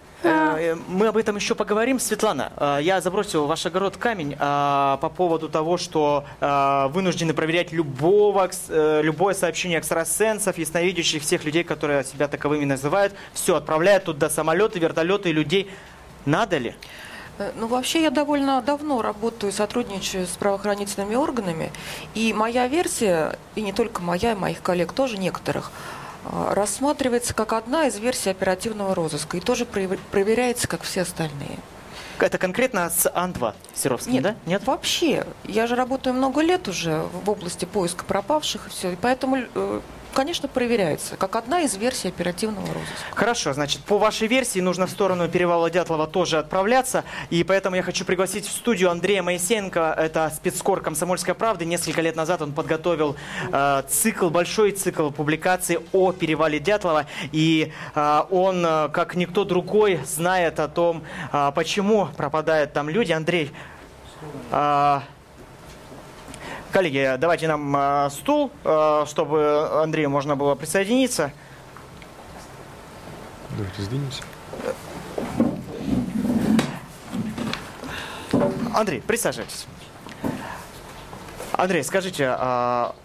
Мы об этом еще поговорим. Светлана, э, я забросил в ваш огород камень э, по поводу того, что э, вынуждены проверять любого, э, любое сообщение экстрасенсов, ясновидящих, всех людей, которые себя таковыми называют. Все, отправляют туда самолеты, вертолеты людей. Надо ли? Э, Ну, вообще, я довольно давно работаю, сотрудничаю с правоохранительными органами. И моя версия, и не только моя, и моих коллег тоже некоторых, э, рассматривается как одна из версий оперативного розыска и тоже проверяется, как все остальные. Это конкретно с Ан-2 Серовским, Нет, да? Нет, вообще. Я же работаю много лет уже в области поиска пропавших и все. И поэтому, э, конечно, проверяется, как одна из версий оперативного розыска. Хорошо, значит, по вашей версии нужно в сторону перевала Дятлова тоже отправляться, и поэтому я хочу пригласить в студию Андрея Моисеенко, это спецкор «Комсомольской правды». Несколько лет назад он подготовил э, цикл, большой цикл публикаций о перевале Дятлова, и э, он, э, как никто другой, знает о том, э, почему пропадают там люди. Андрей, э, Коллеги, давайте нам э, стул, э, чтобы Андрею можно было присоединиться. Давайте сдвинемся. Андрей, присаживайтесь. Андрей, скажите, а,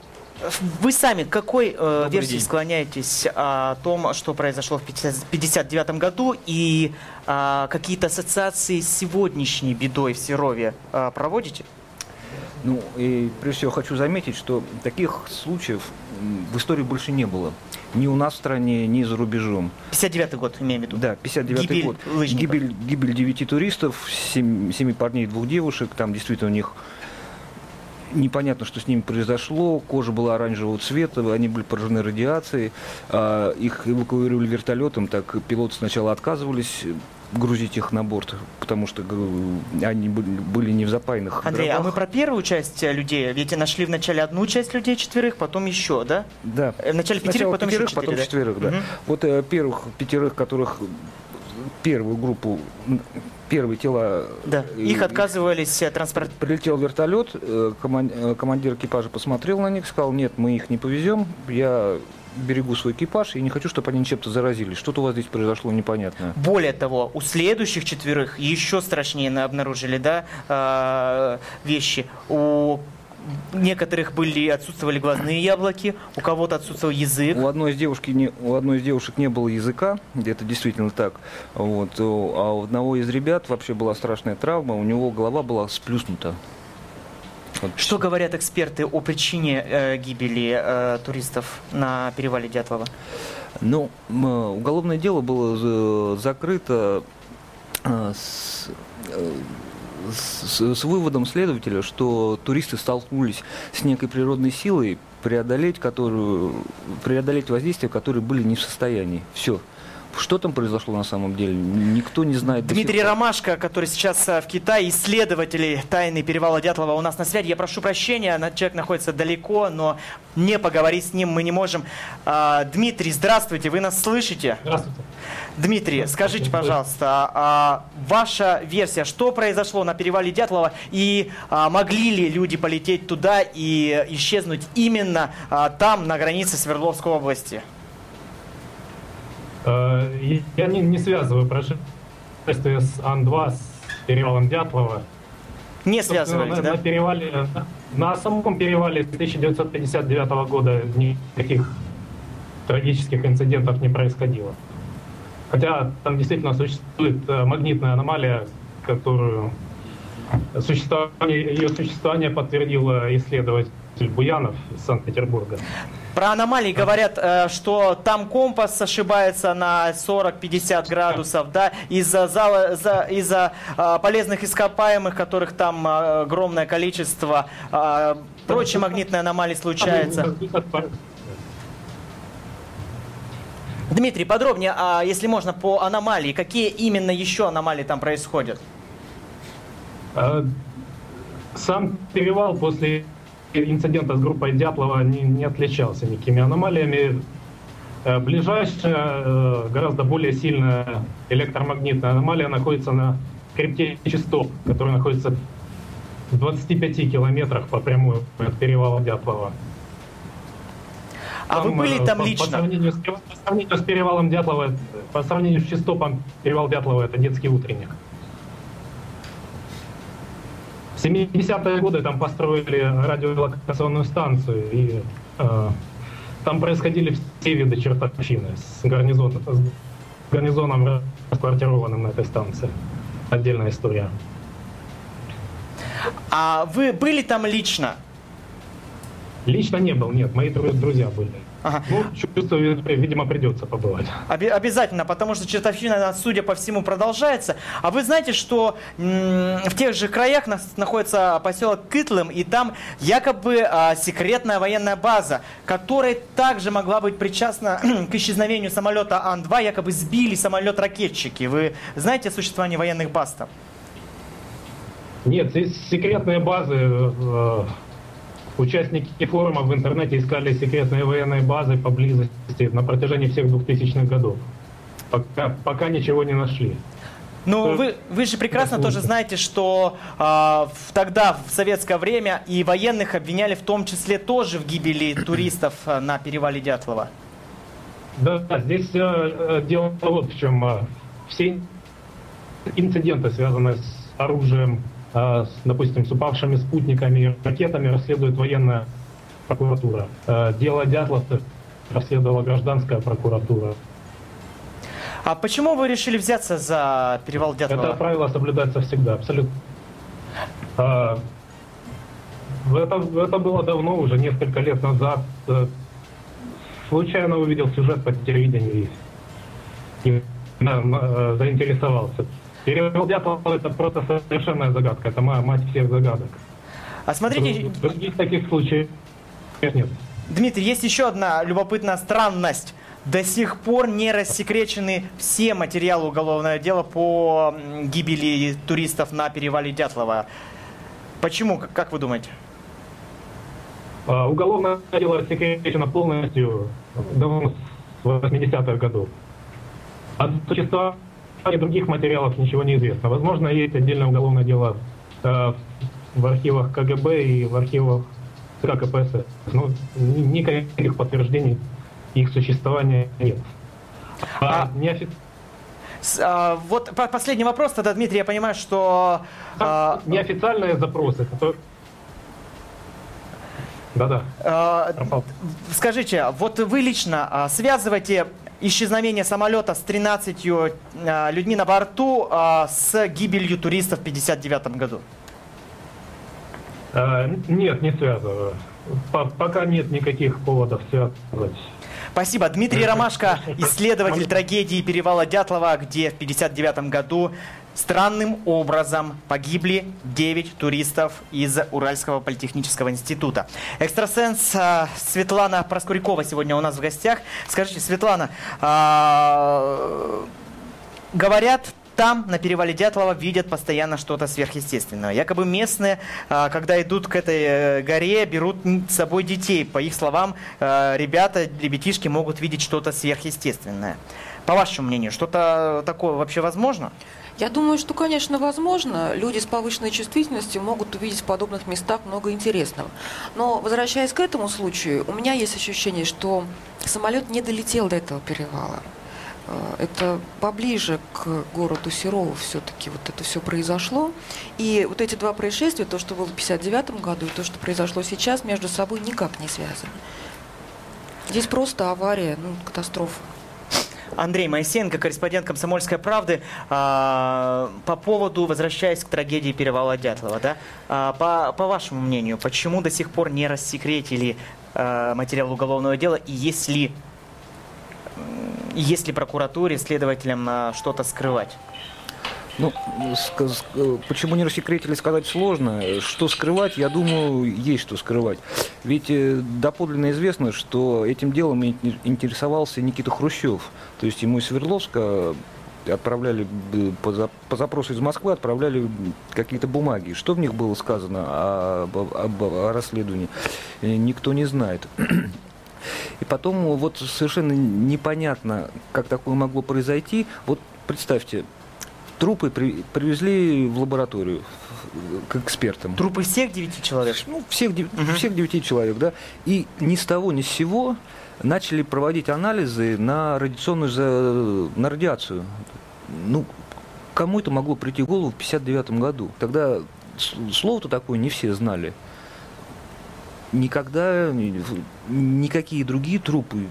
вы сами к какой э, версии день. склоняетесь о том, что произошло в 1959 году, и а, какие-то ассоциации с сегодняшней бедой в Серове а, проводите? Ну, и прежде всего хочу заметить, что таких случаев в истории больше не было. Ни у нас в стране, ни за рубежом. 59 год, имеем в виду. Да, 59 Гибель год. лыжников. Гибель, гибель девяти туристов, семь, семи парней и двух девушек. Там действительно у них непонятно, что с ними произошло. Кожа была оранжевого цвета, они были поражены радиацией. А, Их эвакуировали вертолетом, так пилоты сначала отказывались грузить их на борт, потому что они были, не в запаянных Андрей, а гробах. мы про первую часть э, людей, ведь нашли вначале одну часть людей четверых, потом еще, да? Да. Э, Вначале пятерых, Сначала потом пятерых, еще потом четыре, да? четверых, да. Мгм. Вот э, первых пятерых, которых первую группу, первые тела... Да, э, их отказывались транспорт... Прилетел вертолет, коман- командир экипажа посмотрел на них, сказал, нет, мы их не повезем, я берегу свой экипаж и не хочу, чтобы они чем-то заразились. Что-то у вас здесь произошло непонятное. Более того, у следующих четверых еще страшнее на- обнаружили, да, э, вещи. У некоторых были отсутствовали глазные яблоки, у кого-то отсутствовал язык. У одной из девушки не, у одной из девушек не было языка, это действительно так. Вот. А у одного из ребят вообще была страшная травма, у него голова была сплюснута. Вот. Что говорят эксперты о причине э, гибели э, туристов на перевале Дятлова? Ну, уголовное дело было за- закрыто э, с, э, с, с выводом следователя, что туристы столкнулись с некой природной силой, преодолеть которую, преодолеть воздействие, которые были не в состоянии. Все. Что там произошло на самом деле, никто не знает. Дмитрий Ромашко, который сейчас в Китае, исследователи тайны перевала Дятлова у нас на связи. Я прошу прощения, человек находится далеко, но не поговорить с ним мы не можем. А, Дмитрий, здравствуйте, вы нас слышите? Здравствуйте. Дмитрий, скажите, пожалуйста, а, ваша версия, что произошло на перевале Дятлова и а, могли ли люди полететь туда и исчезнуть именно там, на границе Свердловской области? Э, я не, не связываю происшествие с Ан-2 с перевалом Дятлова. Не связываете, на, да? На, перевале, на самом перевале с 1959 года никаких трагических инцидентов не происходило. Хотя там действительно существует э, магнитная аномалия, которую существование, ее существование подтвердил исследователь Буянов из Санкт-Петербурга. Про аномалии говорят, э, что там компас ошибается на 40-50 градусов, да, из-за зала, за, из-за э, полезных ископаемых, которых там э, огромное количество, прочие магнитные аномалии случаются. Дмитрий, подробнее, а если можно, по аномалии. Какие именно еще аномалии там происходят? Сам перевал после инцидента с группой Дятлова не, не отличался никакими аномалиями. Э, ближайшая, э, гораздо более сильная электромагнитная аномалия находится на хребте Чистов, который находится в 25 километрах по прямой от перевала Дятлова. А там, вы были э, там по, лично? По сравнению, с, по сравнению с перевалом Дятлова, по сравнению с Чистопом, перевал Дятлова это детский утренник. В 70-е годы там построили радиолокационную станцию, и э, там происходили все виды чертовщины с гарнизоном, с гарнизоном расквартированным на этой станции. Отдельная история. А вы были там лично? Лично не был, нет, мои друзья были. Ага. Ну, чувствую, видимо, придется побывать. Оби- обязательно, потому что чертовщина, судя по всему, продолжается. А вы знаете, что в тех же краях нас- находится поселок Кытлым, и там якобы а, секретная военная база, которая также могла быть причастна к исчезновению самолета Ан-2, якобы сбили самолет-ракетчики. Вы знаете о существовании военных баз там? Нет, здесь секретные базы э, Участники форума в интернете искали секретные военные базы поблизости на протяжении всех 2000-х годов. Пока, пока ничего не нашли. Ну, вы, вы же прекрасно тоже знаете, что э, тогда, в советское время, и военных обвиняли в том числе тоже в гибели туристов э, на перевале Дятлова. Да, здесь э, э, дело вот в чем. Э, все инциденты, связанные с оружием, с, допустим, с упавшими спутниками и ракетами, расследует военная прокуратура. Э, дело Дятловцев расследовала гражданская прокуратура. А почему вы решили взяться за перевал Дятлова? Это правило соблюдается всегда, абсолютно. А, это, это было давно, уже несколько лет назад. Э, случайно увидел сюжет по телевидению и, э, заинтересовался. Перевал Дятлова это просто совершенная загадка, это мать всех загадок. А смотрите... Других таких случаев нет. Дмитрий, есть еще одна любопытная странность. До сих пор не рассекречены все материалы уголовного дела по гибели туристов на перевале Дятлова. Почему, как вы думаете? А, уголовное дело рассекречено полностью давно с 80-х годов. От существования других материалов ничего не известно. Возможно, есть отдельное уголовное дело э, в архивах КГБ и в архивах КПСС. Но никаких подтверждений их существования нет. А, а... неофи... А, вот последний вопрос тогда, Дмитрий, я понимаю, что... А... Неофициальные запросы, которые... Да-да. А, скажите, вот вы лично а, связываете исчезновение самолета с 13 а, людьми на борту а, с гибелью туристов в 1959 году? А, нет, не связываю. Пока нет никаких поводов связывать. Спасибо. Дмитрий Ромашко, исследователь трагедии перевала Дятлова, где в 1959 году Странным образом погибли 9 туристов из Уральского политехнического института. Экстрасенс а, Светлана Проскурякова сегодня у нас в гостях. Скажите, Светлана, а, говорят, там, на перевале Дятлова, видят постоянно что-то сверхъестественное. Якобы местные, а, когда идут к этой э, горе, берут с собой детей. По их словам, ребята, ребятишки могут видеть что-то сверхъестественное. По вашему мнению, что-то такое вообще возможно? Я думаю, что, конечно, возможно. Люди с повышенной чувствительностью могут увидеть в подобных местах много интересного. Но, возвращаясь к этому случаю, у меня есть ощущение, что самолет не долетел до этого перевала. Э, это поближе к городу Серову все-таки вот это все произошло. И вот эти два происшествия, то, что было в 59 году и то, что произошло сейчас, между собой никак не связаны. Здесь просто авария, ну, катастрофа. Андрей Моисеенко, корреспондент «Комсомольской правды». А, по поводу, возвращаясь к трагедии перевала Дятлова, да, а, по, по вашему мнению, почему до сих пор не рассекретили а, материал уголовного дела, и есть ли, есть ли прокуратуре, следователям что-то скрывать? Ну, почему не рассекретили, сказать сложно. Что скрывать, я думаю, есть что скрывать. Ведь э, доподлинно известно, что этим делом интересовался Никита Хрущев. То есть ему из Свердловска отправляли по, по запросу из Москвы отправляли какие-то бумаги. Что в них было сказано об, об, о расследовании, э, никто не знает. И потом вот совершенно непонятно, как такое могло произойти. Вот представьте, Трупы при, привезли в лабораторию к экспертам. Трупы всех девяти человек? Ну, всех, угу. всех девяти человек, да. И ни с того, ни с сего начали проводить анализы на радиационную, на радиацию. Ну, кому это могло прийти в голову в 59 году? Тогда слово-то такое не все знали. Никогда никакие другие трупы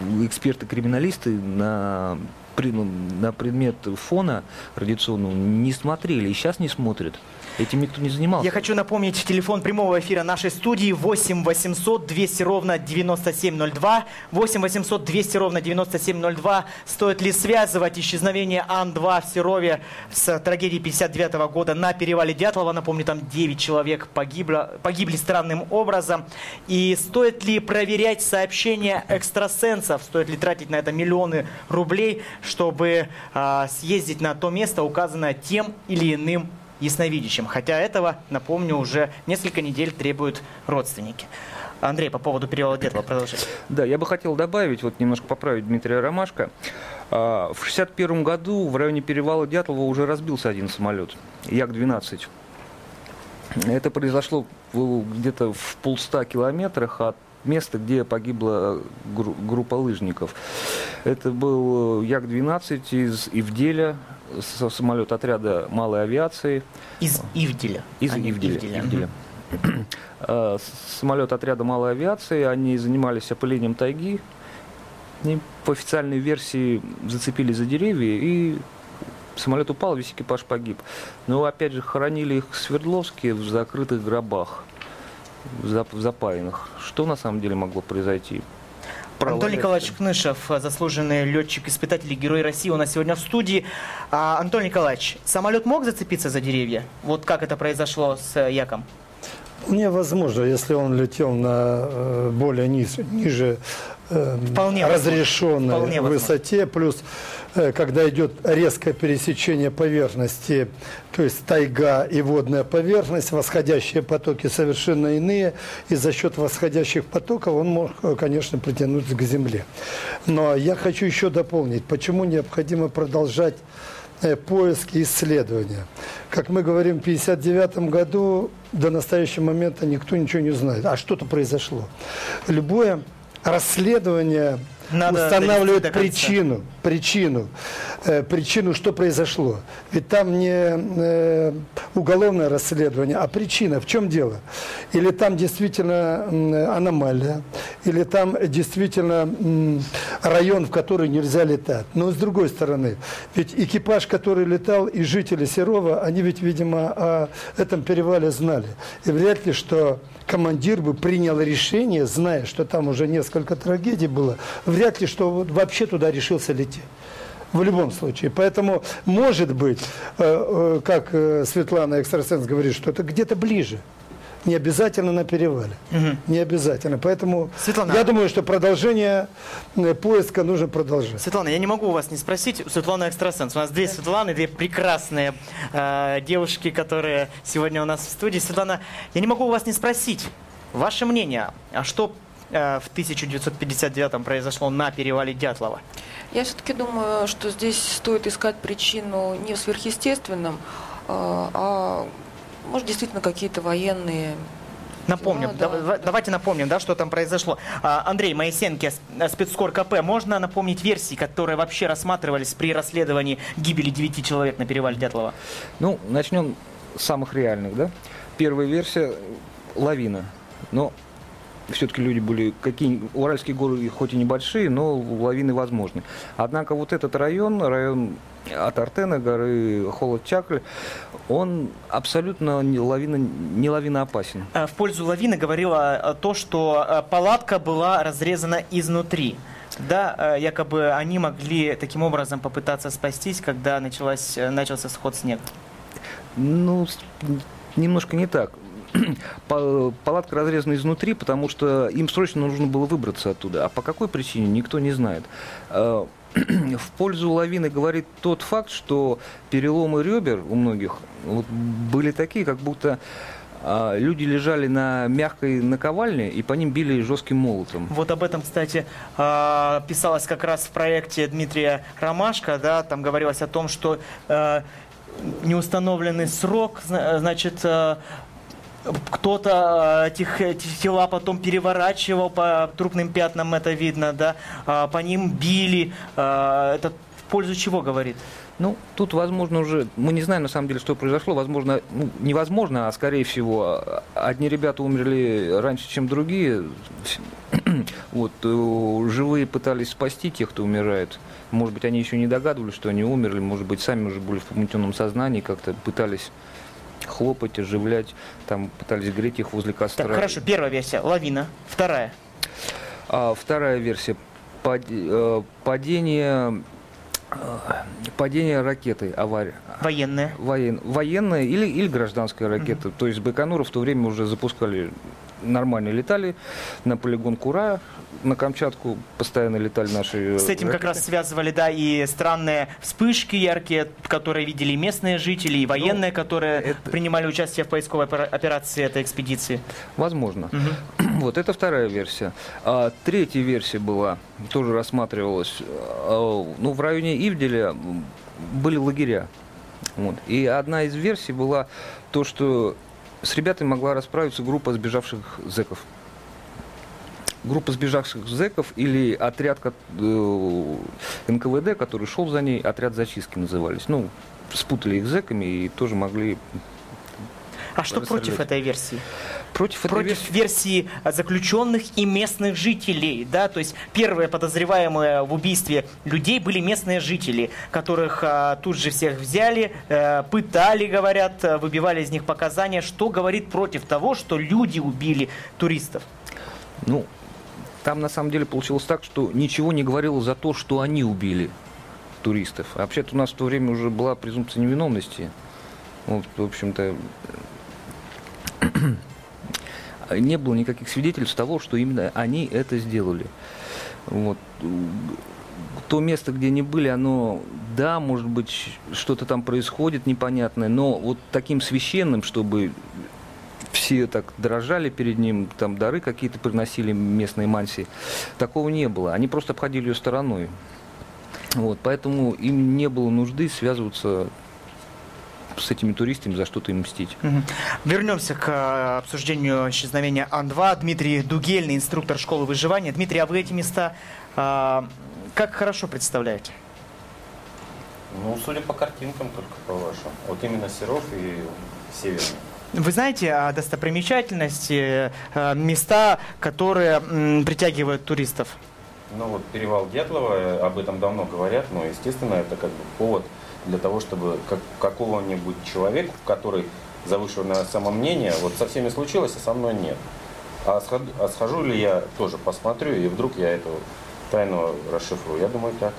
эксперты-криминалисты на ну, на предмет фона радиационного не смотрели и сейчас не смотрят. Этим никто не занимался. Я хочу напомнить телефон прямого эфира нашей студии 8 800 200 ровно 9702. 8 800 200 ровно 9702. Стоит ли связывать исчезновение Ан-2 в Серове с трагедией 59 -го года на перевале Дятлова? Напомню, там 9 человек погибло, погибли странным образом. И стоит ли проверять сообщения экстрасенсов? Стоит ли тратить на это миллионы рублей, чтобы э, съездить на то место, указанное тем или иным ясновидящим. Хотя этого, напомню, уже несколько недель требуют родственники. Андрей, по поводу перевала Дятлова, продолжите. Да, я бы хотел добавить, вот немножко поправить Дмитрия Ромашко. А, в 1961 году в районе перевала Дятлова уже разбился один самолет, Як-12. Это произошло где-то в полста километрах от места, где погибла группа лыжников. Это был Як-12 из Ивделя, самолет отряда малой авиации. Из Ивделя? Из а Ивделя. Ивделя. Ивделя. А, самолет отряда малой авиации, они занимались опылением тайги. И по официальной версии зацепили за деревья и самолет упал, весь экипаж погиб. Но опять же хоронили их в Свердловске в закрытых гробах, в запаянных. Что на самом деле могло произойти? Антон Николаевич Кнышев, заслуженный летчик-испытатель Герой России, у нас сегодня в студии. А, Антон Николаевич, самолет мог зацепиться за деревья? Вот как это произошло с Яком? Мне возможно, если он летел на э, более низ, ниже э, Вполне разрешенной Вполне высоте, плюс Э, когда идет резкое пересечение поверхности, то есть тайга и водная поверхность, восходящие потоки совершенно иные, и за счет восходящих потоков он мог, э, конечно, притянуться к земле. Но я хочу еще дополнить, почему необходимо продолжать э, поиски и исследования. Как мы говорим, в 1959 году до настоящего момента никто ничего не знает. А что-то произошло. Любое расследование надо устанавливать причину, причину, э, причину, что произошло. Ведь там не э, уголовное расследование, а причина. В чем дело? Или там действительно э, аномалия, или там действительно э, район, в который нельзя летать. Но с другой стороны, ведь экипаж, который летал, и жители Серова, они ведь, видимо, о этом перевале знали. И вряд ли, что командир бы принял решение, зная, что там уже несколько трагедий было, вряд ли, что вообще туда решился лететь. В любом случае. Поэтому, может быть, э, э, как э, Светлана Экстрасенс говорит, что это где-то ближе. Не обязательно на перевале. Не обязательно. Поэтому Светлана, я думаю, что продолжение э, поиска нужно продолжать. Светлана, я не могу у вас не спросить. Светлана Экстрасенс. У нас две Светланы, две прекрасные э, девушки, которые сегодня у нас в студии. Светлана, я не могу у вас не спросить. Ваше мнение, а что э, в 1959 произошло на перевале Дятлова? Я все-таки думаю, что здесь стоит искать причину не в сверхъестественном, э, а может действительно какие-то военные Напомним, Да, да- давайте напомним, да, что там произошло. А, Андрей Моисенко, с- э, спецкор КП, можно напомнить версии, которые вообще рассматривались при расследовании гибели девяти человек на перевале Дятлова? Ну, начнем с самых реальных, да. Первая версия – лавина. Но все-таки люди были какие Уральские горы хоть и небольшие, но лавины возможны. Однако вот этот район, район от Артена, горы Холод-Чакль, он абсолютно не лавина, не лавина опасен. Э, В пользу лавины говорило э, то, что э, палатка была разрезана изнутри. Да, якобы они могли таким образом попытаться спастись, когда началась, начался сход снега. Ну, немножко не так. Па- Палатка разрезана изнутри, потому что им срочно нужно было выбраться оттуда. А по какой причине, никто не знает. В пользу лавины говорит тот факт, что переломы ребер у многих вот были такие, как будто а, люди лежали на мягкой наковальне и по ним били жестким молотом. Вот об этом, кстати, э, писалось как раз в проекте Дмитрия Ромашко, да, там говорилось о том, что э, неустановленный срок, зна- значит, э, кто-то этих, эти тела потом переворачивал по трупным пятнам, это видно, да, а, по ним били, э, это в пользу чего говорит? Ну, тут, возможно, уже, мы не знаем, на самом деле, что произошло. Возможно, ну, невозможно, а скорее всего, а, одни ребята умерли раньше, чем другие. Вот, э, живые пытались спасти тех, кто умирает. Может быть, они еще не догадывались, что они умерли. Может быть, сами уже были в помутненном сознании, как-то пытались хлопать, оживлять, там пытались греть их возле костра. Так, хорошо, первая версия, лавина, вторая. А, вторая версия. Э, Падение, э, падение ракеты, авария. Военная. Воен, военная или, или гражданская ракета. То есть Байконура в то время уже запускали нормально летали на полигон Кура на Камчатку постоянно летали наши С этим как ракеты. раз связывали, да, и странные вспышки яркие, которые видели местные жители, и военные, которые принимали участие в поисковой опера- операции этой экспедиции. Возможно. Вот это вторая версия. А, третья версия была, тоже рассматривалась, а, ну, в районе Ивделя были лагеря. Вот. И одна из версий была то, что с ребятами могла расправиться группа сбежавших зэков. Группа сбежавших зэков или отряд э, НКВД, который шел за ней, отряд зачистки назывались. Ну, спутали их с зэками и тоже могли А что против этой версии? Против Против версии а, заключенных и местных жителей, да, то есть первые подозреваемые в убийстве людей были местные жители, которых а, тут же всех взяли, э, пытали, говорят, э, выбивали из них показания, что говорит против того, что люди убили туристов. Ну, там на самом деле получилось так, что ничего не говорило за то, что они убили туристов. А Вообще-то у нас в то время уже была презумпция невиновности. Вот, в общем-то, не было никаких свидетельств того, что именно они это сделали. Вот. То место, где они были, оно, да, может быть, что-то там происходит непонятное, но вот таким священным, чтобы все так дрожали перед ним, там дары какие-то приносили местные мансии. Такого не было. Они просто обходили ее стороной. Вот, поэтому им не было нужды связываться с этими туристами, за что-то им мстить. Вернемся к э, обсуждению исчезновения Ан-2. Дмитрий Дугельный, инструктор школы выживания. Дмитрий, а вы эти места э, как хорошо представляете? Ну, судя по картинкам только по вашим. Вот именно Серов и Северный. Вы знаете о достопримечательности, э, места, которые притягивают туристов? Ну вот перевал Дятлова, об этом давно говорят, но, естественно, это как бы повод для того, чтобы как, какого-нибудь человека, который завышенное самомнение, вот со всеми случилось, а со мной нет. А, сход- а схожу ли я тоже посмотрю, и вдруг я эту Тайну расшифрую. Я думаю, так.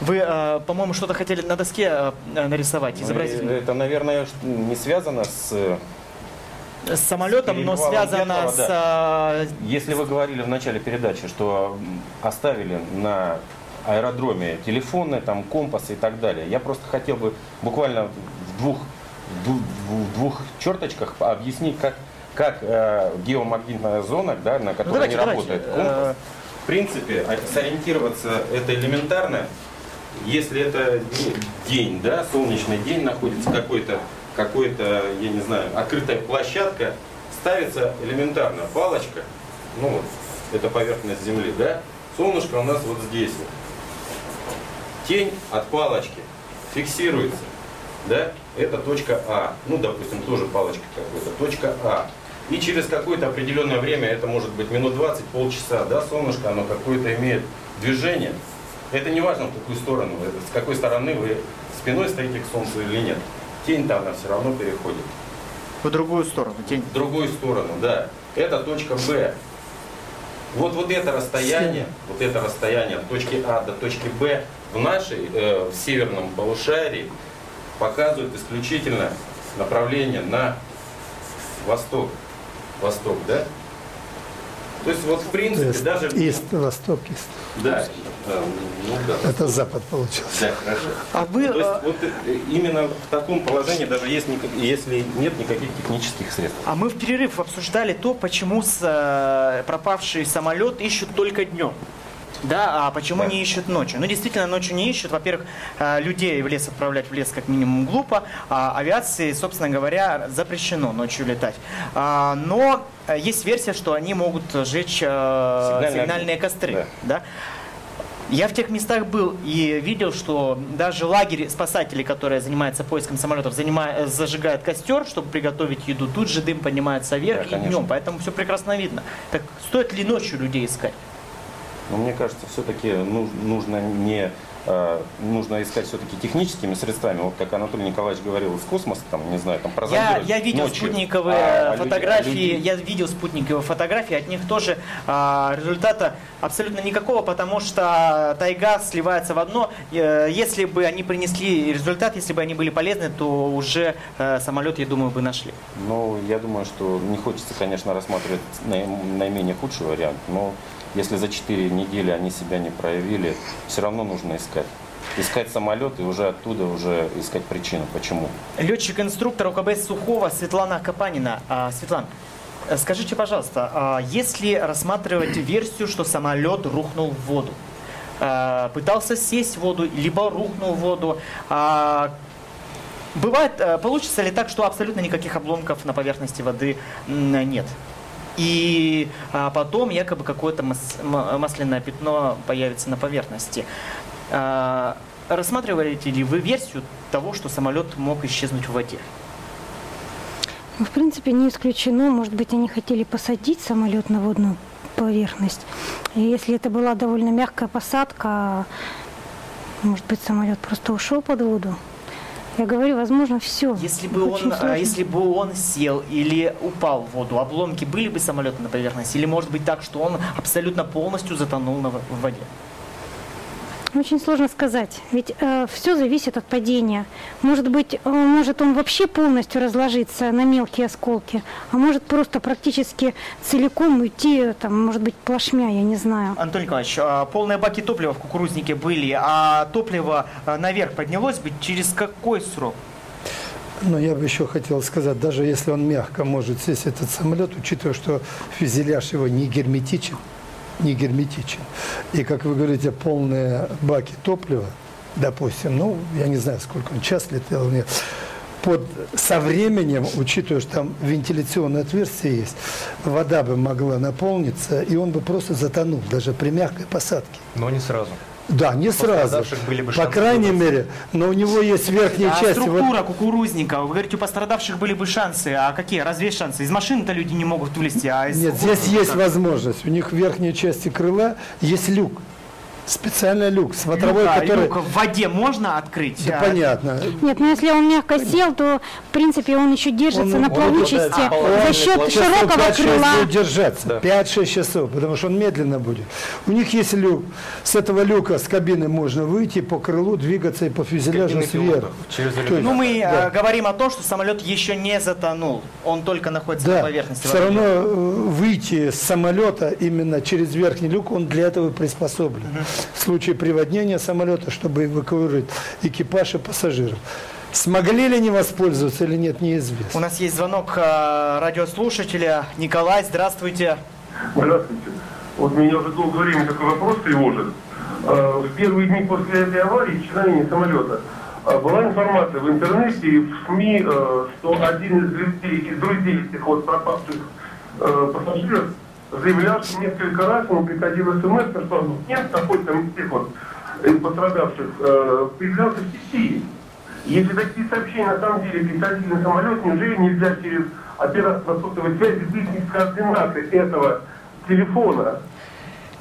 Вы, э, по-моему, что-то хотели на доске э, нарисовать, изобразить? Ну, Это, наверное, не связано с... э, С самолетом, но связано Дятлова, с... да. э, Если вы говорили в начале передачи, что оставили на аэродроме телефоны, там компасы и так далее, я просто хотел бы буквально в двух, в двух, черточках объяснить, как, как э, геомагнитная зона, да, на которой давайте, не давайте, работает компас, в принципе, а- сориентироваться это элементарно. Если это де- день, да, солнечный день, находится какой-то, какой-то, я не знаю, открытая площадка, ставится элементарно палочка, ну вот, это поверхность Земли, да, солнышко у нас вот здесь вот. Тень от палочки фиксируется, да, это точка А, ну, допустим, тоже палочка какой-то, точка А. И через какое-то определенное время, это может быть минут 20, полчаса, да, солнышко, оно какое-то имеет движение. Это не важно, в какую сторону, с какой стороны вы спиной стоите к солнцу или нет. Тень-то она все равно переходит. В другую сторону, тень. В другую сторону, да. Это точка Б. Вот, вот это расстояние, вот это расстояние от точки А до точки Б в нашей, э, в северном полушарии показывает исключительно направление на восток. Восток, да? То есть вот в принципе Ист, даже... ист, восток, ист. Да, э, ну да. Это запад получился. Да, хорошо. А вы... То есть вот э, именно в таком положении, даже если, если нет никаких технических средств. А мы в перерыв обсуждали то, почему с, э, пропавший самолет ищут только днем. Да, а почему не ищут ночью? Ну, действительно, ночью не ищут. Во-первых, э, людей в лес отправлять в лес как минимум глупо, а авиации, собственно говоря, запрещено ночью летать. А, Но э, есть версия, что они могут сжечь э, Сигнальные сигнальные костры. Да. Я в тех местах был и видел, что даже лагерь спасателей, которые занимаются поиском самолетов, занима- э, зажигают костер, чтобы приготовить еду. Тут же дым поднимается вверх Да, и конечно. днем, поэтому все прекрасно видно. Так стоит ли ночью людей искать? Но мне кажется, все-таки нужно не э, нужно искать все-таки техническими средствами, вот как Анатолий Николаевич говорил, из космоса, там, не знаю, там Я, прозондировать я видел ночью. спутниковые А- а фотографии, а люди- я видел спутниковые фотографии, от них тоже а, результата абсолютно никакого, потому что тайга сливается в одно. Если бы они принесли результат, если бы они были полезны, то уже э, самолет, я думаю, бы нашли. Ну, я думаю, что не хочется, конечно, рассматривать наи- наименее худший вариант, но если за 4 недели они себя не проявили, все равно нужно искать. Искать самолет и уже оттуда уже искать причину, почему. Летчик-инструктор УКБ Сухого Светлана Капанина. А, Светлана, э, скажите, пожалуйста, а если рассматривать версию, что самолет рухнул в воду, а, пытался сесть в воду, либо рухнул в воду, а, бывает, э, получится ли так, что абсолютно никаких обломков на поверхности воды нет? И а, потом якобы какое-то мас- масляное пятно появится на поверхности. А, рассматриваете ли вы версию того, что самолет мог исчезнуть в воде? Ну, в принципе, не исключено. Может быть, они хотели посадить самолет на водную поверхность. И если это была довольно мягкая посадка, может быть, самолет просто ушел под воду. Я говорю, возможно, все. Если бы он, а, если бы он сел или упал в воду, обломки были бы самолета на поверхности? Или может быть так, что он абсолютно полностью затонул на, в воде? Очень сложно сказать, ведь все зависит от падения. Может быть, э, может он вообще полностью разложиться на мелкие осколки, а может просто практически целиком уйти, там, может быть, плашмя, я не знаю. Антон Николаевич, а, полные баки топлива в кукурузнике были, а топливо а, наверх поднялось бы через какой срок? Но я бы еще хотел сказать, даже если он мягко может сесть этот самолет, учитывая, что фюзеляж его не герметичен, не герметичен. И, как вы говорите, полные баки топлива, допустим, ну, я не знаю, сколько он, час летел, мне, под, со временем, учитывая, что там вентиляционное отверстие есть, вода бы могла наполниться, и он бы просто затонул, даже при мягкой посадке. Но не сразу. Да, не сразу. Были бы По шансы крайней выбраться. мере, но у него есть верхняя а часть. вот- структура кукурузника, вы говорите, у пострадавших были бы шансы, а какие? Разве есть шансы? Из машины-то люди не могут вылезти, а из Нет, здесь есть возможность. У них в верхней части крыла есть люк. Специальный люк, смотровой, Люка, который... люк в воде можно открыть? Да, А, понятно. Нет, но если он мягко сел, то, в принципе, он еще держится Он- на он плавучести обладает- за счет Часов широкого 5-6 крыла. будет держаться, 5-6 часов, потому что он медленно будет. У них есть люк. С этого люка, с кабины можно выйти по крылу, двигаться и по фюзеляжу сверху. через есть- Ну, мы да. э, говорим о том, что самолет еще не затонул. Он только находится на Да, поверхности. все равно э, выйти с самолета именно через верхний люк, он для этого приспособлен. В случае приводнения самолета, чтобы эвакуировать экипаж и пассажиров. Смогли ли они воспользоваться или нет, неизвестно. У нас есть звонок э, радиослушателя. Николай, здравствуйте. Здравствуйте. Вот меня уже долгое время такой вопрос тревожит. Э, В первые дни после этой аварии, исчезновения самолета, э, была информация в интернете и в СМИ, что один из людей, из друзей этих вот пропавших пассажиров заявлял, что несколько раз ему приходил смс, что нет тех вот э, пострадавших э, появлялся в сети. Если такие сообщения на самом деле приходили на самолет, неужели нельзя через оператора сотовой связи выяснить координаты этого телефона?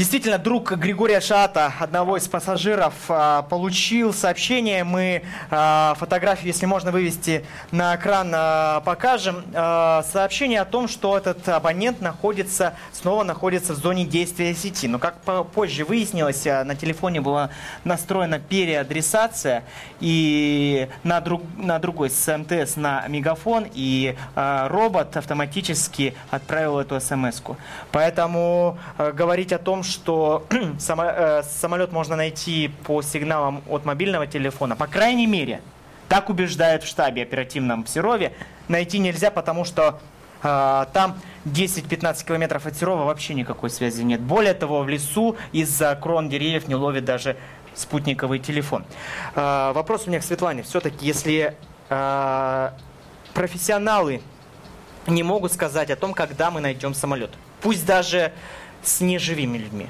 Действительно, друг Григория Шата, одного из пассажиров, а, получил сообщение. Мы а, фотографию, если можно вывести на экран, а, покажем. Сообщение о том, что этот абонент находится, снова находится в зоне действия сети. Но как по- позже выяснилось, на телефоне была настроена переадресация и на, друг, на другой с МТС на мегафон, и робот автоматически отправил эту смс-ку. Поэтому говорить о том, что само- э, самолет можно найти по сигналам от мобильного телефона, по крайней мере, так убеждают в штабе оперативном в Серове, найти нельзя, потому что э, там 10-15 километров от Серова вообще никакой связи нет. Более того, в лесу из-за крон деревьев не ловит даже спутниковый телефон. Э, вопрос у меня к Светлане. Все-таки, если профессионалы не могут сказать о том, когда мы найдем самолет, пусть даже с неживыми людьми,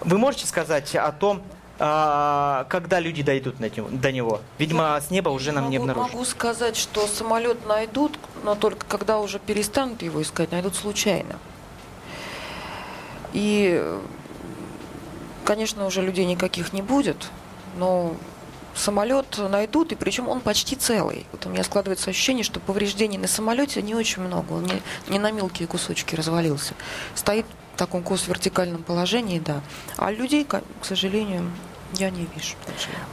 вы можете сказать о том, а, когда люди дойдут до него? Видимо, с неба уже нам не Могу, обнаружить. могу сказать, что самолет найдут, но только когда уже перестанут его искать, найдут случайно. И, конечно, уже людей никаких не будет, но самолет найдут, и причем он почти целый. Вот у меня складывается ощущение, что повреждений на самолете не очень много, он не, не на мелкие кусочки развалился. Стоит таком кос-вертикальном положении, да. А людей, к сожалению, я не вижу.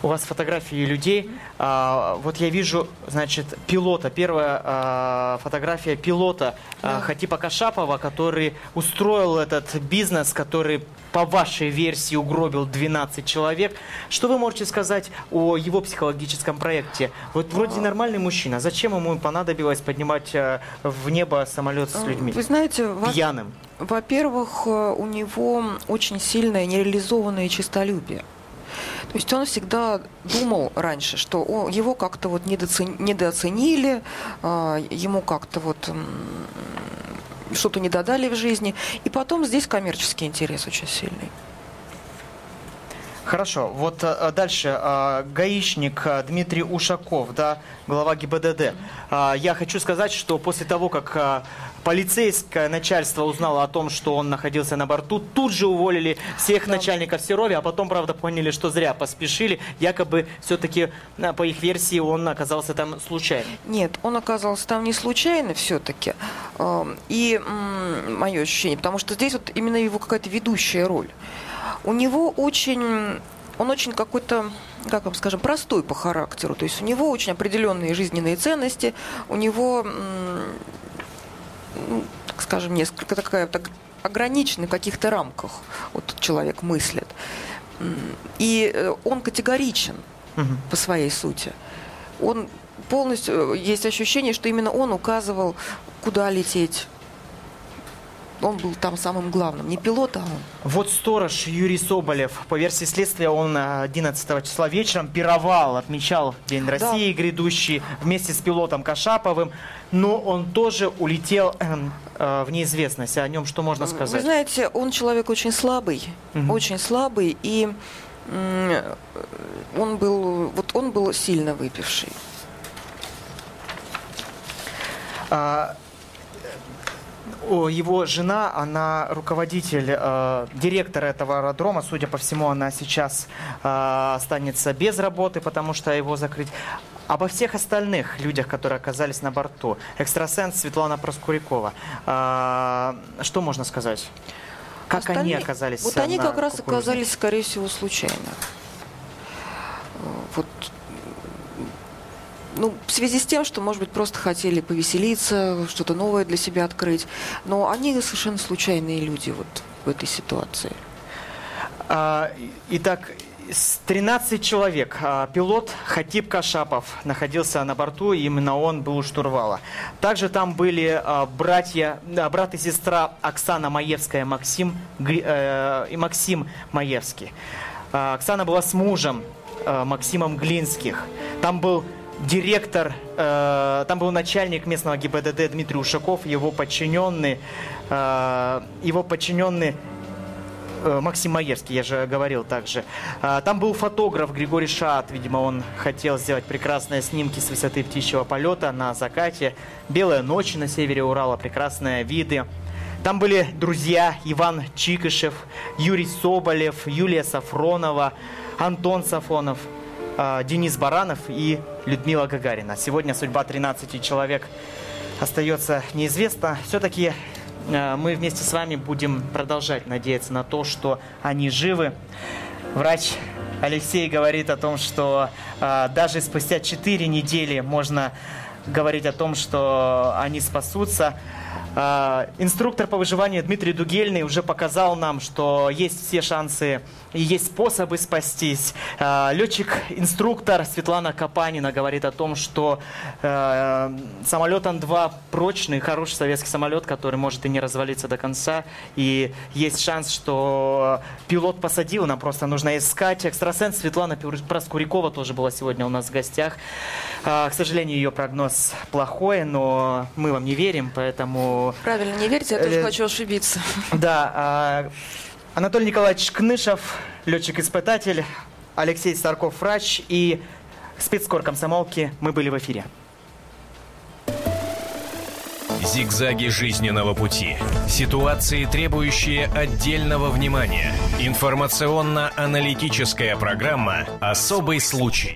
У вас фотографии людей. А, вот я вижу, значит, пилота. Первая а, фотография пилота а, Хатипа Кашапова, который устроил этот бизнес, который по вашей версии угробил 12 человек. Что вы можете сказать о его психологическом проекте? Вот вроде нормальный мужчина. Зачем ему понадобилось поднимать а, в небо самолет с людьми? Вы знаете, Пьяным. Во-первых, э, у него очень сильное нереализованное честолюбие. То есть он всегда думал раньше, что его как-то вот недооцен- недооценили, а, ему как-то вот что-то не додали в жизни. И потом здесь коммерческий интерес очень сильный. Хорошо, вот э, дальше э, гаишник э, Дмитрий Ушаков, да, глава ГИБДД. Я хочу сказать, что после того, как э, полицейское начальство узнало о том, что он находился на борту, тут же уволили всех начальников Серови, а потом, правда, поняли, что зря поспешили. Якобы все-таки, по их версии, он оказался там случайно. Нет, он оказался там не случайно все-таки. И м, мое ощущение, потому что здесь вот именно его какая-то ведущая роль. У него очень, он очень какой-то, как вам скажем, простой по характеру. То есть у него очень определенные жизненные ценности, у него, ну, так скажем, несколько такая так ограниченный в каких-то рамках вот человек мыслит. И э, он категоричен по своей сути. Он полностью, э, есть ощущение, что именно он указывал, куда лететь. Он был там самым главным, не пилот, а он. Вот сторож Юрий Соболев, по версии следствия, он э, 11 числа вечером пировал, отмечал День России грядущий вместе с пилотом Кашаповым, но он тоже улетел эм, э, в неизвестность. О нем что можно Вы сказать? знаете, он человек очень слабый, очень слабый, и он был, вот он был сильно выпивший. А, Его жена, она руководитель, э, директор этого аэродрома. Судя по всему, она сейчас э, останется без работы, потому что его закрыть. Обо всех остальных людях, которые оказались на борту. Экстрасенс Светлана Проскурякова. Э, что можно сказать? Как они Остальные- оказались Вот они как раз кукурузнике? оказались, скорее всего, случайно. Э, Вот ну, в связи с тем, что, может быть, просто хотели повеселиться, что-то новое для себя открыть. Но они совершенно случайные люди вот в этой ситуации. А, Итак, с 13 человек. А, Пилот Хатиб Кашапов находился на борту, именно он был у штурвала. Также там были а, братья, а, брат и сестра Оксана Маевская Максим, э, и Максим Маевский. Оксана была с мужем Максимом Глинских. Там был директор, э, там был начальник местного ГИБДД Дмитрий Ушаков, его подчиненный, э, его подчиненный Э, Максим Маевский, я же говорил также. А, Там был фотограф Григорий Шат, видимо, он хотел сделать прекрасные снимки с высоты птичьего полета на закате. Белая ночь на севере Урала, прекрасные виды. Там были друзья Иван Чикышев, Юрий Соболев, Юлия Сафронова, Антон Сафонов, а, Денис Баранов и Людмила Гагарина. Сегодня судьба 13 человек остается неизвестна. Все-таки э, мы вместе с вами будем продолжать надеяться на то, что они живы. Врач Алексей говорит о том, что э, даже спустя 4 недели можно говорить о том, что они спасутся. Э, Инструктор по выживанию Дмитрий Дугельный уже показал нам, что есть все шансы и есть способы спастись. Э, Летчик-инструктор Светлана Капанина говорит о том, что э, самолет Ан-2 прочный, хороший советский самолет, который может и не развалиться до конца. И есть шанс, что пилот посадил, нам просто нужно искать. Экстрасенс Светлана Проскурякова тоже была сегодня у нас в гостях. А, К сожалению, ее прогноз плохой, но мы вам не верим, поэтому... Правильно, не верьте, я тоже Э, хочу ошибиться. Да, а, Анатолий Николаевич Кнышев, летчик-испытатель, Алексей Старков, врач и спецкор комсомолки. Мы были в эфире. Зигзаги жизненного пути. Ситуации, требующие отдельного внимания. Информационно-аналитическая программа «Особый случай».